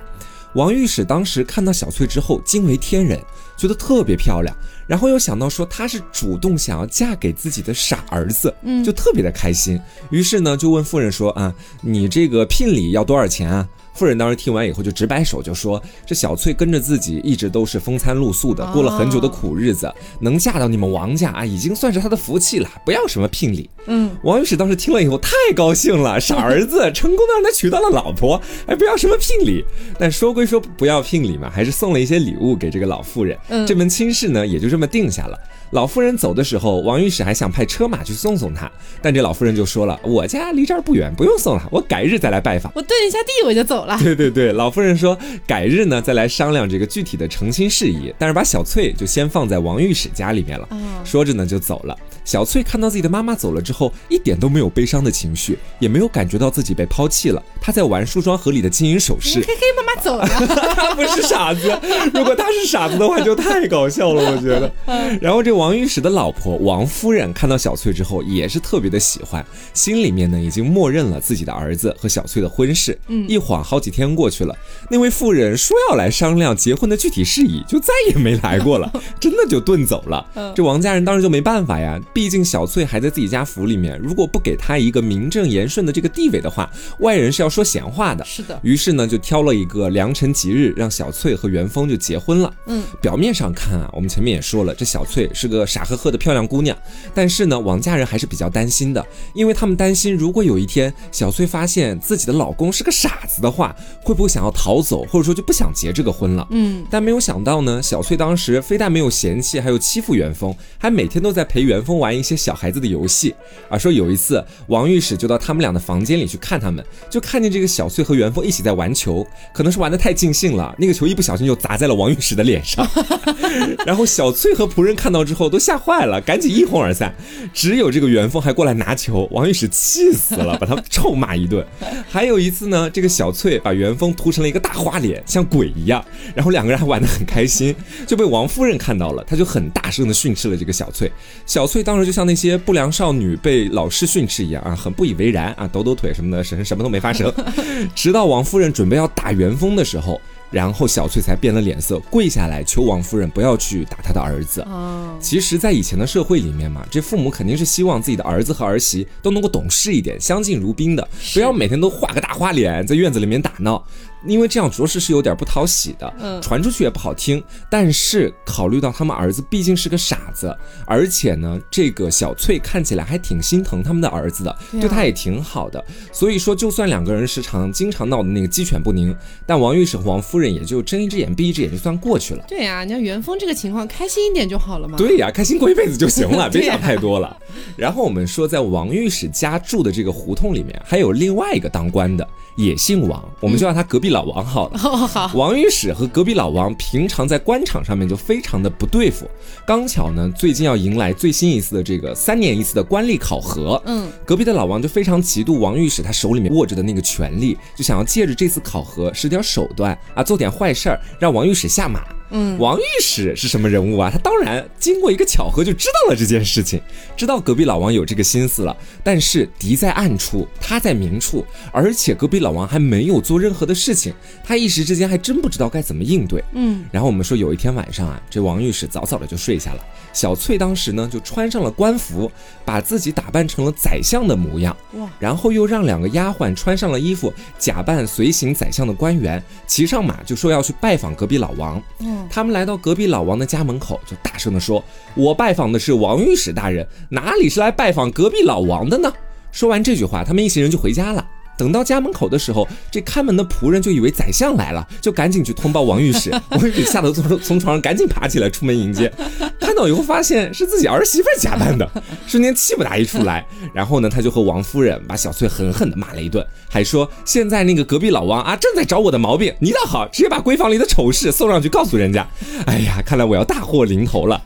Speaker 2: 王御史当时看到小翠之后惊为天人，觉得特别漂亮，然后又想到说她是主动想要嫁给自己的傻儿子，嗯，就特别的开心，于是呢就问夫人说啊，你这个聘礼要多少钱啊？夫人当时听完以后就直摆手，就说：“这小翠跟着自己一直都是风餐露宿的，过了很久的苦日子，能嫁到你们王家啊，已经算是她的福气了。不要什么聘礼。”嗯，王御史当时听了以后太高兴了，傻儿子成功的让他娶到了老婆，还不要什么聘礼。但说归说不要聘礼嘛，还是送了一些礼物给这个老妇人。嗯，这门亲事呢也就这么定下了。老妇人走的时候，王御史还想派车马去送送她，但这老妇人就说了：“我家离这儿不远，不用送了，我改日再来拜访。”
Speaker 1: 我蹲一下地我就走。了。
Speaker 2: 对对对，老夫人说改日呢再来商量这个具体的成亲事宜，但是把小翠就先放在王御史家里面了。说着呢就走了。小翠看到自己的妈妈走了之后，一点都没有悲伤的情绪，也没有感觉到自己被抛弃了。他在玩梳妆盒里的金银首饰。
Speaker 1: 嘿 嘿，妈妈走了。
Speaker 2: 他不是傻子，如果他是傻子的话，就太搞笑了，我觉得。然后这王御史的老婆王夫人看到小翠之后，也是特别的喜欢，心里面呢已经默认了自己的儿子和小翠的婚事。嗯，一晃好几天过去了，那位妇人说要来商量结婚的具体事宜，就再也没来过了，真的就遁走了。这王家人当时就没办法呀。毕竟小翠还在自己家府里面，如果不给他一个名正言顺的这个地位的话，外人是要说闲话的。
Speaker 1: 是的。
Speaker 2: 于是呢，就挑了一个良辰吉日，让小翠和元丰就结婚了。嗯，表面上看啊，我们前面也说了，这小翠是个傻呵呵的漂亮姑娘，但是呢，王家人还是比较担心的，因为他们担心，如果有一天小翠发现自己的老公是个傻子的话，会不会想要逃走，或者说就不想结这个婚了？嗯，但没有想到呢，小翠当时非但没有嫌弃，还有欺负元丰，还每天都在陪元丰。玩一些小孩子的游戏，啊，说有一次王御史就到他们俩的房间里去看他们，就看见这个小翠和元丰一起在玩球，可能是玩的太尽兴了，那个球一不小心就砸在了王御史的脸上，然后小翠和仆人看到之后都吓坏了，赶紧一哄而散，只有这个元丰还过来拿球，王御史气死了，把他臭骂一顿。还有一次呢，这个小翠把元丰涂成了一个大花脸，像鬼一样，然后两个人还玩的很开心，就被王夫人看到了，他就很大声的训斥了这个小翠，小翠。当时就像那些不良少女被老师训斥一样啊，很不以为然啊，抖抖腿什么的，什什么都没发生。直到王夫人准备要打元丰的时候，然后小翠才变了脸色，跪下来求王夫人不要去打她的儿子。哦，其实，在以前的社会里面嘛，这父母肯定是希望自己的儿子和儿媳都能够懂事一点，相敬如宾的，不要每天都画个大花脸在院子里面打闹。因为这样着实是有点不讨喜的，嗯，传出去也不好听。但是考虑到他们儿子毕竟是个傻子，而且呢，这个小翠看起来还挺心疼他们的儿子的，对他也挺好的。所以说，就算两个人时常经常闹的那个鸡犬不宁，但王御史和王夫人也就睁一只眼闭一只眼就算过去了。
Speaker 1: 对呀，你看元丰这个情况，开心一点就好了嘛。
Speaker 2: 对呀，开心过一辈子就行了，别想太多了。然后我们说，在王御史家住的这个胡同里面，还有另外一个当官的。也姓王，我们就叫他隔壁老王好了。
Speaker 1: 好，
Speaker 2: 王御史和隔壁老王平常在官场上面就非常的不对付。刚巧呢，最近要迎来最新一次的这个三年一次的官吏考核。嗯，隔壁的老王就非常嫉妒王御史他手里面握着的那个权力，就想要借着这次考核使点手段啊，做点坏事儿，让王御史下马。嗯，王御史是什么人物啊？他当然经过一个巧合就知道了这件事情，知道隔壁老王有这个心思了。但是敌在暗处，他在明处，而且隔壁老王还没有做任何的事情，他一时之间还真不知道该怎么应对。嗯，然后我们说有一天晚上啊，这王御史早早的就睡下了，小翠当时呢就穿上了官服，把自己打扮成了宰相的模样。哇，然后又让两个丫鬟穿上了衣服，假扮随行宰相的官员，骑上马就说要去拜访隔壁老王。他们来到隔壁老王的家门口，就大声地说：“我拜访的是王御史大人，哪里是来拜访隔壁老王的呢？”说完这句话，他们一行人就回家了。等到家门口的时候，这看门的仆人就以为宰相来了，就赶紧去通报王御史。王御史吓得从从床上赶紧爬起来出门迎接，看到以后发现是自己儿媳妇假扮的，瞬间气不打一处来。然后呢，他就和王夫人把小翠狠狠地骂了一顿，还说现在那个隔壁老王啊正在找我的毛病，你倒好，直接把闺房里的丑事送上去告诉人家。哎呀，看来我要大祸临头了。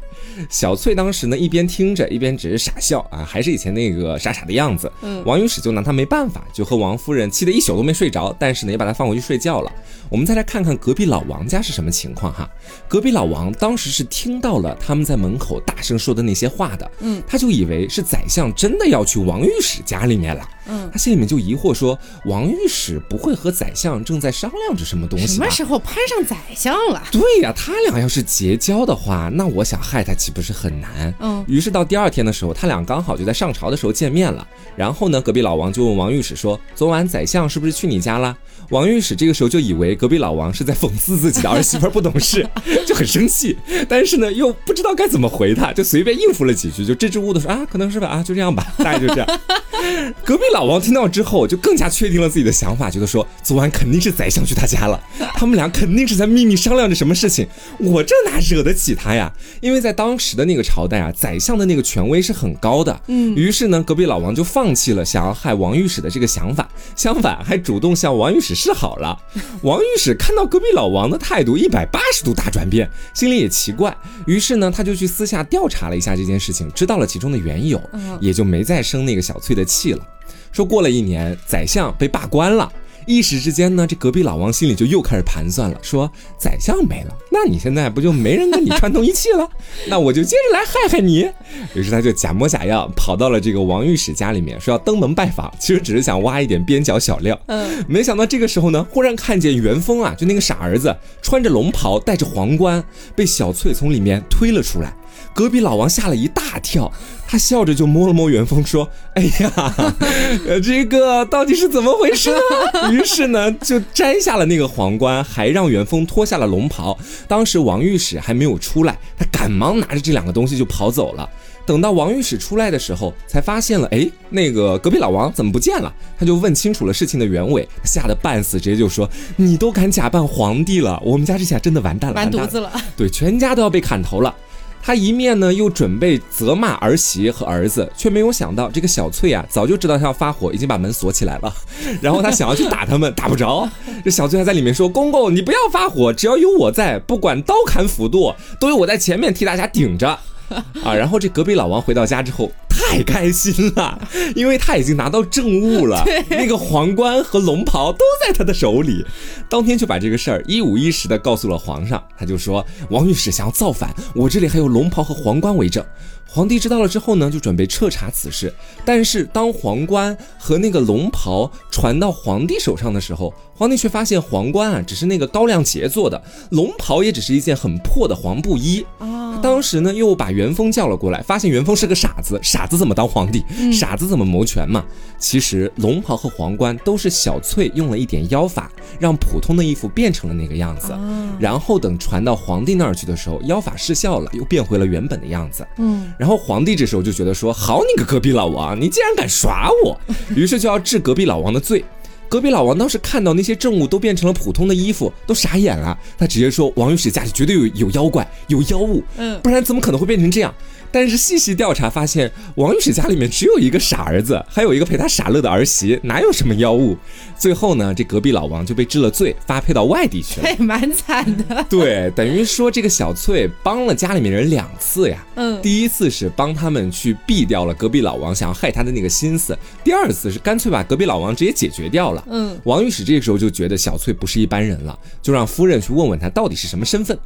Speaker 2: 小翠当时呢，一边听着，一边只是傻笑啊，还是以前那个傻傻的样子。嗯，王御史就拿她没办法，就和王夫人气得一宿都没睡着，但是呢，也把她放回去睡觉了。我们再来看看隔壁老王家是什么情况哈。隔壁老王当时是听到了他们在门口大声说的那些话的，嗯，他就以为是宰相真的要去王御史家里面了。嗯，他心里面就疑惑说：“王御史不会和宰相正在商量着什么东西？
Speaker 1: 什么时候攀上宰相了？
Speaker 2: 对呀，他俩要是结交的话，那我想害他岂不是很难？嗯，于是到第二天的时候，他俩刚好就在上朝的时候见面了。然后呢，隔壁老王就问王御史说：昨晚宰相是不是去你家了？王御史这个时候就以为隔壁老王是在讽刺自己的儿媳妇不懂事，就很生气，但是呢又不知道该怎么回他，就随便应付了几句，就支支吾吾的说啊，可能是吧，啊，就这样吧，大概就这样。隔壁老王听到之后，就更加确定了自己的想法，觉得说昨晚肯定是宰相去他家了，他们俩肯定是在秘密商量着什么事情。我这哪惹得起他呀？因为在当时的那个朝代啊，宰相的那个权威是很高的。嗯，于是呢，隔壁老王就放弃了想要害王御史的这个想法，相反还主动向王御史示好了。王御史看到隔壁老王的态度一百八十度大转变，心里也奇怪，于是呢，他就去私下调查了一下这件事情，知道了其中的缘由，也就没再生那个小翠的气了。说过了一年，宰相被罢官了。一时之间呢，这隔壁老王心里就又开始盘算了，说宰相没了，那你现在不就没人跟你串通一气了？那我就接着来害害你。于是他就假模假样跑到了这个王御史家里面，说要登门拜访，其实只是想挖一点边角小料。嗯，没想到这个时候呢，忽然看见元丰啊，就那个傻儿子，穿着龙袍，戴着皇冠，被小翠从里面推了出来。隔壁老王吓了一大跳，他笑着就摸了摸元丰，说：“哎呀，呃，这个到底是怎么回事？” 于是呢，就摘下了那个皇冠，还让元丰脱下了龙袍。当时王御史还没有出来，他赶忙拿着这两个东西就跑走了。等到王御史出来的时候，才发现了，哎，那个隔壁老王怎么不见了？他就问清楚了事情的原委，吓得半死，直接就说：“你都敢假扮皇帝了，我们家这下真的完蛋了，
Speaker 1: 完犊子了。”
Speaker 2: 对，全家都要被砍头了。他一面呢又准备责骂儿媳和儿子，却没有想到这个小翠啊早就知道他要发火，已经把门锁起来了。然后他想要去打他们，打不着。这小翠还在里面说：“公公，你不要发火，只要有我在，不管刀砍斧剁，都有我在前面替大家顶着。” 啊，然后这隔壁老王回到家之后太开心了，因为他已经拿到证物了，那个皇冠和龙袍都在他的手里。当天就把这个事儿一五一十的告诉了皇上，他就说王御史想要造反，我这里还有龙袍和皇冠为证。皇帝知道了之后呢，就准备彻查此事。但是当皇冠和那个龙袍传到皇帝手上的时候，皇帝却发现皇冠啊只是那个高亮节做的，龙袍也只是一件很破的黄布衣啊。当时呢又把元丰叫了过来，发现元丰是个傻子，傻子怎么当皇帝？傻子怎么谋权嘛？其实龙袍和皇冠都是小翠用了一点妖法，让普通的衣服变成了那个样子，然后等传到皇帝那儿去的时候，妖法失效了，又变回了原本的样子。嗯。然后皇帝这时候就觉得说：“好你个隔壁老王，你竟然敢耍我！” 于是就要治隔壁老王的罪。隔壁老王当时看到那些证物都变成了普通的衣服，都傻眼了。他直接说：“王御史家里绝对有有妖怪，有妖物，嗯，不然怎么可能会变成这样？”但是细细调查发现，王御史家里面只有一个傻儿子，还有一个陪他傻乐的儿媳，哪有什么妖物？最后呢，这隔壁老王就被治了罪，发配到外地去了，
Speaker 1: 也 蛮惨的。
Speaker 2: 对，等于说这个小翠帮了家里面人两次呀。嗯，第一次是帮他们去避掉了隔壁老王想要害他的那个心思，第二次是干脆把隔壁老王直接解决掉了。嗯，王御史这个时候就觉得小翠不是一般人了，就让夫人去问问他到底是什么身份。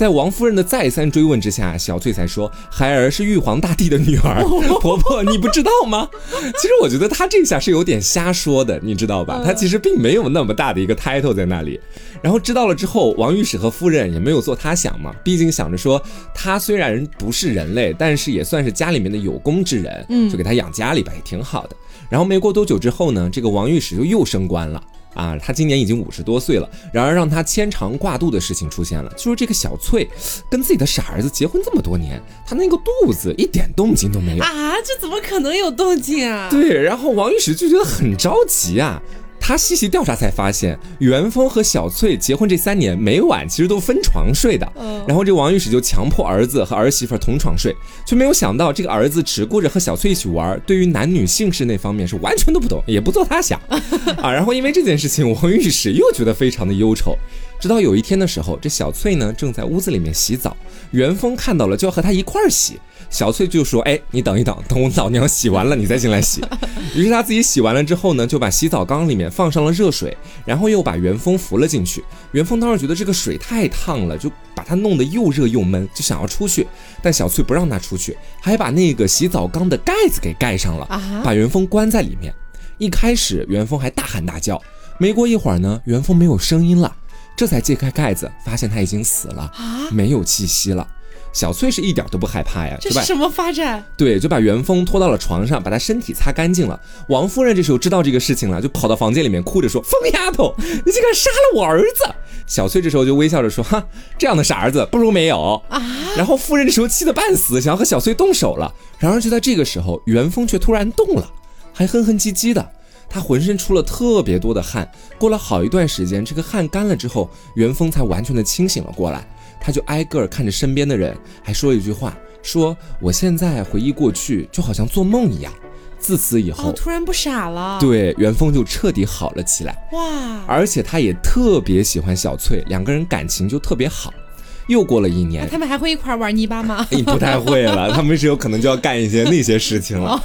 Speaker 2: 在王夫人的再三追问之下，小翠才说：“孩儿是玉皇大帝的女儿。”婆婆，你不知道吗？其实我觉得她这下是有点瞎说的，你知道吧？她其实并没有那么大的一个 title 在那里。然后知道了之后，王御史和夫人也没有做他想嘛，毕竟想着说他虽然不是人类，但是也算是家里面的有功之人，嗯，就给他养家里吧，也挺好的。然后没过多久之后呢，这个王御史就又升官了。啊，他今年已经五十多岁了。然而让他牵肠挂肚的事情出现了，就是这个小翠跟自己的傻儿子结婚这么多年，他那个肚子一点动静都没有
Speaker 1: 啊！这怎么可能有动静啊？
Speaker 2: 对，然后王玉石就觉得很着急啊。他细细调查才发现，元丰和小翠结婚这三年，每晚其实都分床睡的。嗯，然后这王御史就强迫儿子和儿媳妇同床睡，却没有想到这个儿子只顾着和小翠一起玩，对于男女性事那方面是完全都不懂，也不做他想。啊，然后因为这件事情，王御史又觉得非常的忧愁。直到有一天的时候，这小翠呢正在屋子里面洗澡，元丰看到了就要和他一块儿洗。小翠就说：“哎，你等一等，等我老娘洗完了，你再进来洗。”于是她自己洗完了之后呢，就把洗澡缸里面放上了热水，然后又把元丰扶了进去。元丰当时觉得这个水太烫了，就把他弄得又热又闷，就想要出去，但小翠不让他出去，还把那个洗澡缸的盖子给盖上了，把元丰关在里面。一开始元丰还大喊大叫，没过一会儿呢，元丰没有声音了，这才揭开盖子，发现他已经死了，没有气息了。小翠是一点都不害怕呀，
Speaker 1: 这是什么发展？
Speaker 2: 对，就把元丰拖到了床上，把他身体擦干净了。王夫人这时候知道这个事情了，就跑到房间里面哭着说：“疯丫头，你竟敢杀了我儿子！”小翠这时候就微笑着说：“哈，这样的傻儿子不如没有啊。”然后夫人这时候气得半死，想要和小翠动手了。然而就在这个时候，元丰却突然动了。还哼哼唧唧的。他浑身出了特别多的汗，过了好一段时间，这个汗干了之后，元丰才完全的清醒了过来。他就挨个看着身边的人，还说了一句话：“说我现在回忆过去，就好像做梦一样。”自此以后，
Speaker 1: 哦，突然不傻了。，
Speaker 2: 对元丰就彻底好了起来。
Speaker 1: 哇，
Speaker 2: 而且他也特别喜欢小翠，两个人感情就特别好。又过了一年，
Speaker 1: 他们还会一块玩泥巴吗？
Speaker 2: 你不太会了，他们是有可能就要干一些那些事情了。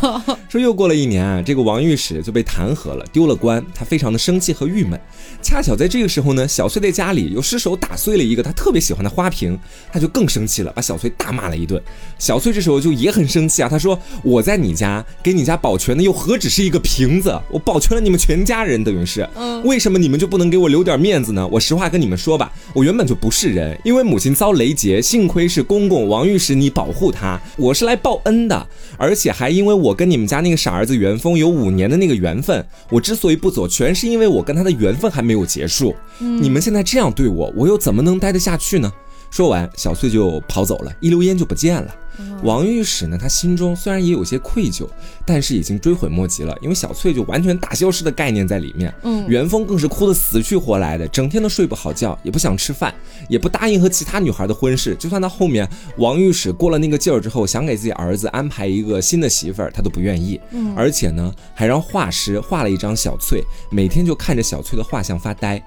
Speaker 2: 说又过了一年啊，这个王御史就被弹劾了，丢了官，他非常的生气和郁闷。恰巧在这个时候呢，小翠在家里又失手打碎了一个他特别喜欢的花瓶，他就更生气了，把小翠大骂了一顿。小翠这时候就也很生气啊，她说：“我在你家给你家保全的又何止是一个瓶子，我保全了你们全家人，等于是，
Speaker 1: 嗯
Speaker 2: 为什么你们就不能给我留点面子呢？我实话跟你们说吧，我原本就不是人，因为母亲遭雷劫，幸亏是公公王御史你保护她，我是来报恩的，而且还因为我跟你们家那个傻儿子元丰有五年的那个缘分，我之所以不走，全是因为我跟他的缘分还没有结束。你们现在这样对我，我又怎么能待得下去呢？说完，小翠就跑走了，一溜烟就不见了。王御史呢，他心中虽然也有些愧疚，但是已经追悔莫及了，因为小翠就完全大消失的概念在里面。
Speaker 1: 嗯
Speaker 2: 元丰更是哭得死去活来的，整天都睡不好觉，也不想吃饭，也不答应和其他女孩的婚事。就算他后面王御史过了那个劲儿之后，想给自己儿子安排一个新的媳妇儿，他都不愿意。
Speaker 1: 嗯
Speaker 2: 而且呢，还让画师画了一张小翠，每天就看着小翠的画像发呆。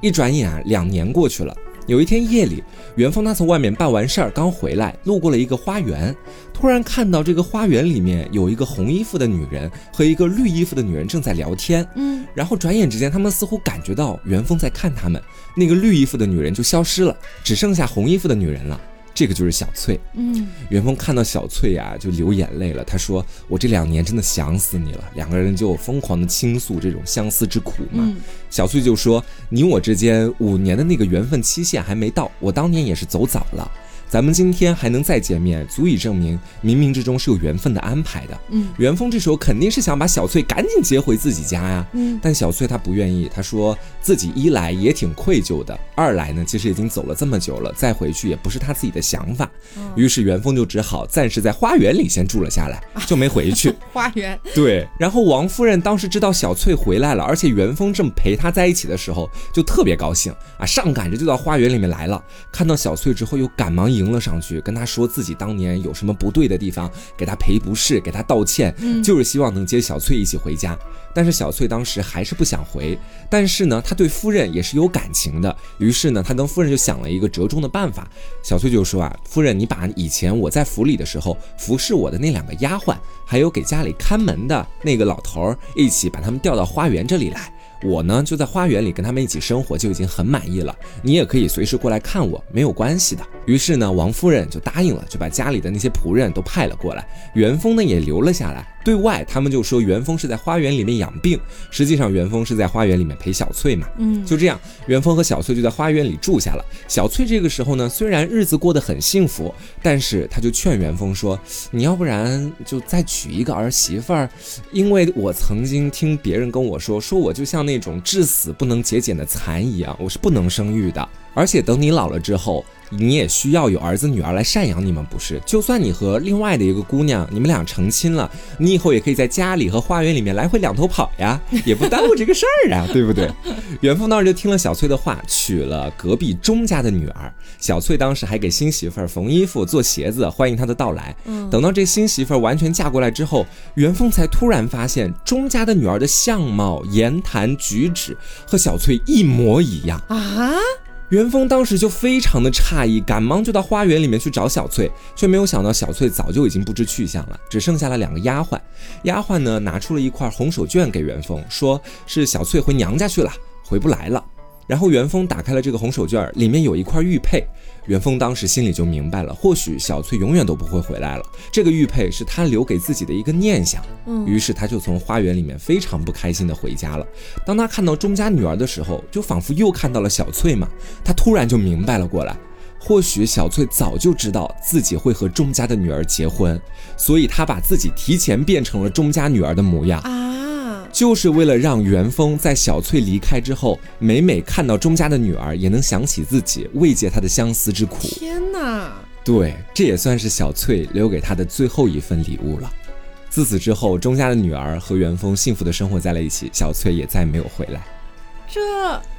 Speaker 2: 一转眼啊，两年过去了。有一天夜里，元丰他从外面办完事儿刚回来，路过了一个花园，突然看到这个花园里面有一个红衣服的女人和一个绿衣服的女人正在聊天。
Speaker 1: 嗯，
Speaker 2: 然后转眼之间，他们似乎感觉到元丰在看他们，那个绿衣服的女人就消失了，只剩下红衣服的女人了。这个就是小翠。
Speaker 1: 嗯，
Speaker 2: 元丰看到小翠呀、就流眼泪了。他说：“我这两年真的想死你了。”两个人就疯狂的倾诉这种相思之苦嘛。
Speaker 1: 嗯
Speaker 2: 小翠就说：“你我之间五年的那个缘分期限还没到，我当年也是走早了。咱们今天还能再见面，足以证明冥冥之中是有缘分的安排的。”
Speaker 1: 嗯，
Speaker 2: 元丰这时候肯定是想把小翠赶紧接回自己家呀。
Speaker 1: 嗯
Speaker 2: 但小翠她不愿意，她说自己一来也挺愧疚的，二来呢，其实已经走了这么久了，再回去也不是她自己的想法。于是元丰就只好暂时在花园里先住了下来，就没回去。
Speaker 1: 花园，
Speaker 2: 对，然后王夫人当时知道小翠回来了，而且元丰正陪她在一起的时候，就特别高兴啊，上赶着就到花园里面来了。看到小翠之后，又赶忙迎了上去，跟他说自己当年有什么不对的地方，给他赔不是，给他道歉，就是希望能接小翠一起回家。但是小翠当时还是不想回，但是呢，她对夫人也是有感情的，于是呢，她跟夫人就想了一个折中的办法。小翠就说啊，夫人，你把以前我在府里的时候服侍我的那两个丫鬟，还有给家里看门的那个老头儿，一起把他们调到花园这里来。我呢就在花园里跟他们一起生活，就已经很满意了。你也可以随时过来看我，没有关系的。于是呢，王夫人就答应了，就把家里的那些仆人都派了过来。元丰呢也留了下来。对外他们就说元丰是在花园里面养病，实际上元丰是在花园里面陪小翠嘛。
Speaker 1: 嗯，
Speaker 2: 就这样，元丰和小翠就在花园里住下了。小翠这个时候呢，虽然日子过得很幸福，但是她就劝元丰说：“你要不然就再娶一个儿媳妇儿，因为我曾经听别人跟我说，说我就像那种至死不能节俭的蚕一样，我是不能生育的。而且等你老了之后，你也需要有儿子女儿来赡养你们，不是？就算你和另外的一个姑娘，你们俩成亲了，你以后也可以在家里和花园里面来回两头跑呀，也不耽误这个事儿啊，对不对？”元丰当时就听了小翠的话，娶了隔壁钟家的女儿。小翠当时还给新媳妇儿缝衣服、做鞋子，欢迎她的到来。等到这新媳妇儿完全嫁过来之后，元丰才突然发现钟家的女儿的相貌、言谈举止和小翠一模一样。
Speaker 1: 啊，
Speaker 2: 元丰当时就非常的诧异，赶忙就到花园里面去找小翠，却没有想到小翠早就已经不知去向了，只剩下了两个丫鬟。丫鬟呢拿出了一块红手绢给元丰，说是小翠回娘家去了，回不来了。然后元丰打开了这个红手绢，里面有一块玉佩。元丰当时心里就明白了，或许小翠永远都不会回来了。这个玉佩是他留给自己的一个念想。
Speaker 1: 嗯
Speaker 2: 于是他就从花园里面非常不开心的回家了。当他看到钟家女儿的时候，就仿佛又看到了小翠嘛。他突然就明白了过来，或许小翠早就知道自己会和钟家的女儿结婚，所以他把自己提前变成了钟家女儿的模样。
Speaker 1: 啊，
Speaker 2: 就是为了让元丰在小翠离开之后，每每看到钟家的女儿，也能想起自己，慰藉她的相思之苦。
Speaker 1: 天哪！
Speaker 2: 对，这也算是小翠留给他的最后一份礼物了。自此之后，钟家的女儿和元丰幸福的生活在了一起，小翠也再没有回来。
Speaker 1: 这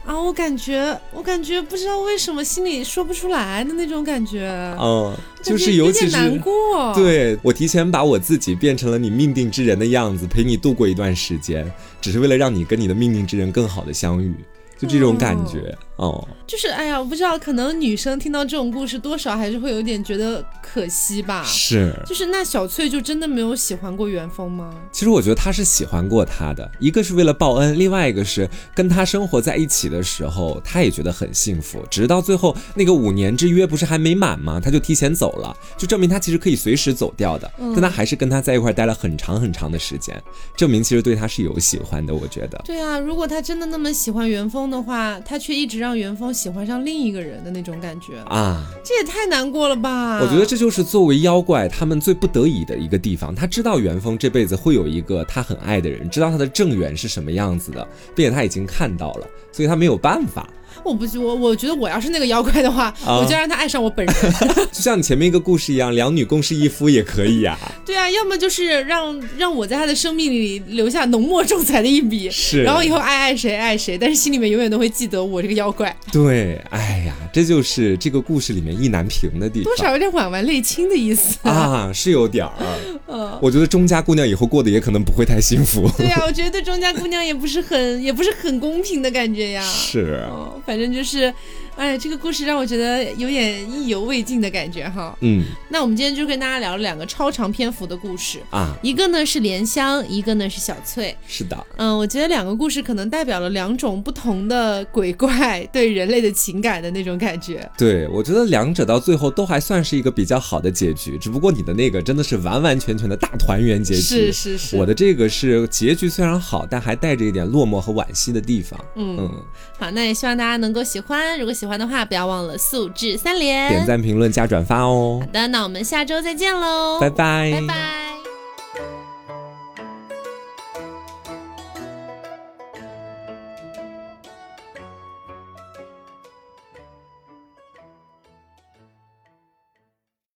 Speaker 1: 啊，我感觉，我感觉不知道为什么心里说不出来的那种感觉，
Speaker 2: 嗯，就是
Speaker 1: 有
Speaker 2: 尤其是
Speaker 1: 点难过。，
Speaker 2: 对我提前把我自己变成了你命定之人的样子，陪你度过一段时间，只是为了让你跟你的命定之人更好的相遇，就这种感觉哦。
Speaker 1: 就是哎呀，我不知道，可能女生听到这种故事，多少还是会有点觉得可惜吧。
Speaker 2: 是，
Speaker 1: 就是那小翠就真的没有喜欢过元丰吗？
Speaker 2: 其实我觉得她是喜欢过他的，一个是为了报恩，另外一个是跟他生活在一起的时候，他也觉得很幸福。直到最后那个五年之约不是还没满吗？他就提前走了，就证明他其实可以随时走掉的。
Speaker 1: 嗯
Speaker 2: 但他还是跟他在一块待了很长很长的时间，证明其实对他是有喜欢的。我觉得，
Speaker 1: 对啊，如果他真的那么喜欢元丰的话，他却一直让元丰喜欢上另一个人的那种感觉，
Speaker 2: 啊，
Speaker 1: 这也太难过了吧？
Speaker 2: 我觉得这就是作为妖怪他们最不得已的一个地方。他知道元丰这辈子会有一个他很爱的人，知道他的正缘是什么样子的，并且他已经看到了，所以他没有办法。
Speaker 1: 我不我我觉得我要是那个妖怪的话，
Speaker 2: 啊
Speaker 1: 我就让他爱上我本人。
Speaker 2: 就像你前面一个故事一样，两女共侍一夫也可以呀、
Speaker 1: 对啊，要么就是让让我在他的生命里留下浓墨重彩的一笔，
Speaker 2: 是
Speaker 1: 然后以后爱爱谁爱谁，但是心里面永远都会记得我这个妖怪，
Speaker 2: 对，哎呀，这就是这个故事里面意难平的地方。
Speaker 1: 多少有点婉婉泪倾的意思。
Speaker 2: 啊，是有点儿。
Speaker 1: 嗯，
Speaker 2: 我觉得钟家姑娘以后过得也可能不会太幸福。
Speaker 1: 对呀、我觉得对钟家姑娘也不是很也不是很公平的感觉呀。
Speaker 2: 是，
Speaker 1: 哦，反正就是，哎，这个故事让我觉得有点意犹未尽的感觉哈。
Speaker 2: 嗯
Speaker 1: 那我们今天就跟大家聊了两个超长篇幅的故事，
Speaker 2: 啊，
Speaker 1: 一个呢是莲香，一个呢是小翠。
Speaker 2: 是的，
Speaker 1: 嗯，我觉得两个故事可能代表了两种不同的鬼怪对人类的情感的那种感觉。
Speaker 2: 对我觉得两者到最后都还算是一个比较好的结局，只不过你的那个真的是完完全全的大团圆结局。
Speaker 1: 是是是，
Speaker 2: 我的这个是结局虽然好，但还带着一点落寞和惋惜的地方。
Speaker 1: 嗯
Speaker 2: 嗯，
Speaker 1: 好，那也希望大家能够喜欢。如果喜欢的话，不要忘了素质三连。
Speaker 2: 点赞、评论、加转发哦
Speaker 1: 好，的，那我们下周再见喽，
Speaker 2: 拜拜，
Speaker 1: 拜拜。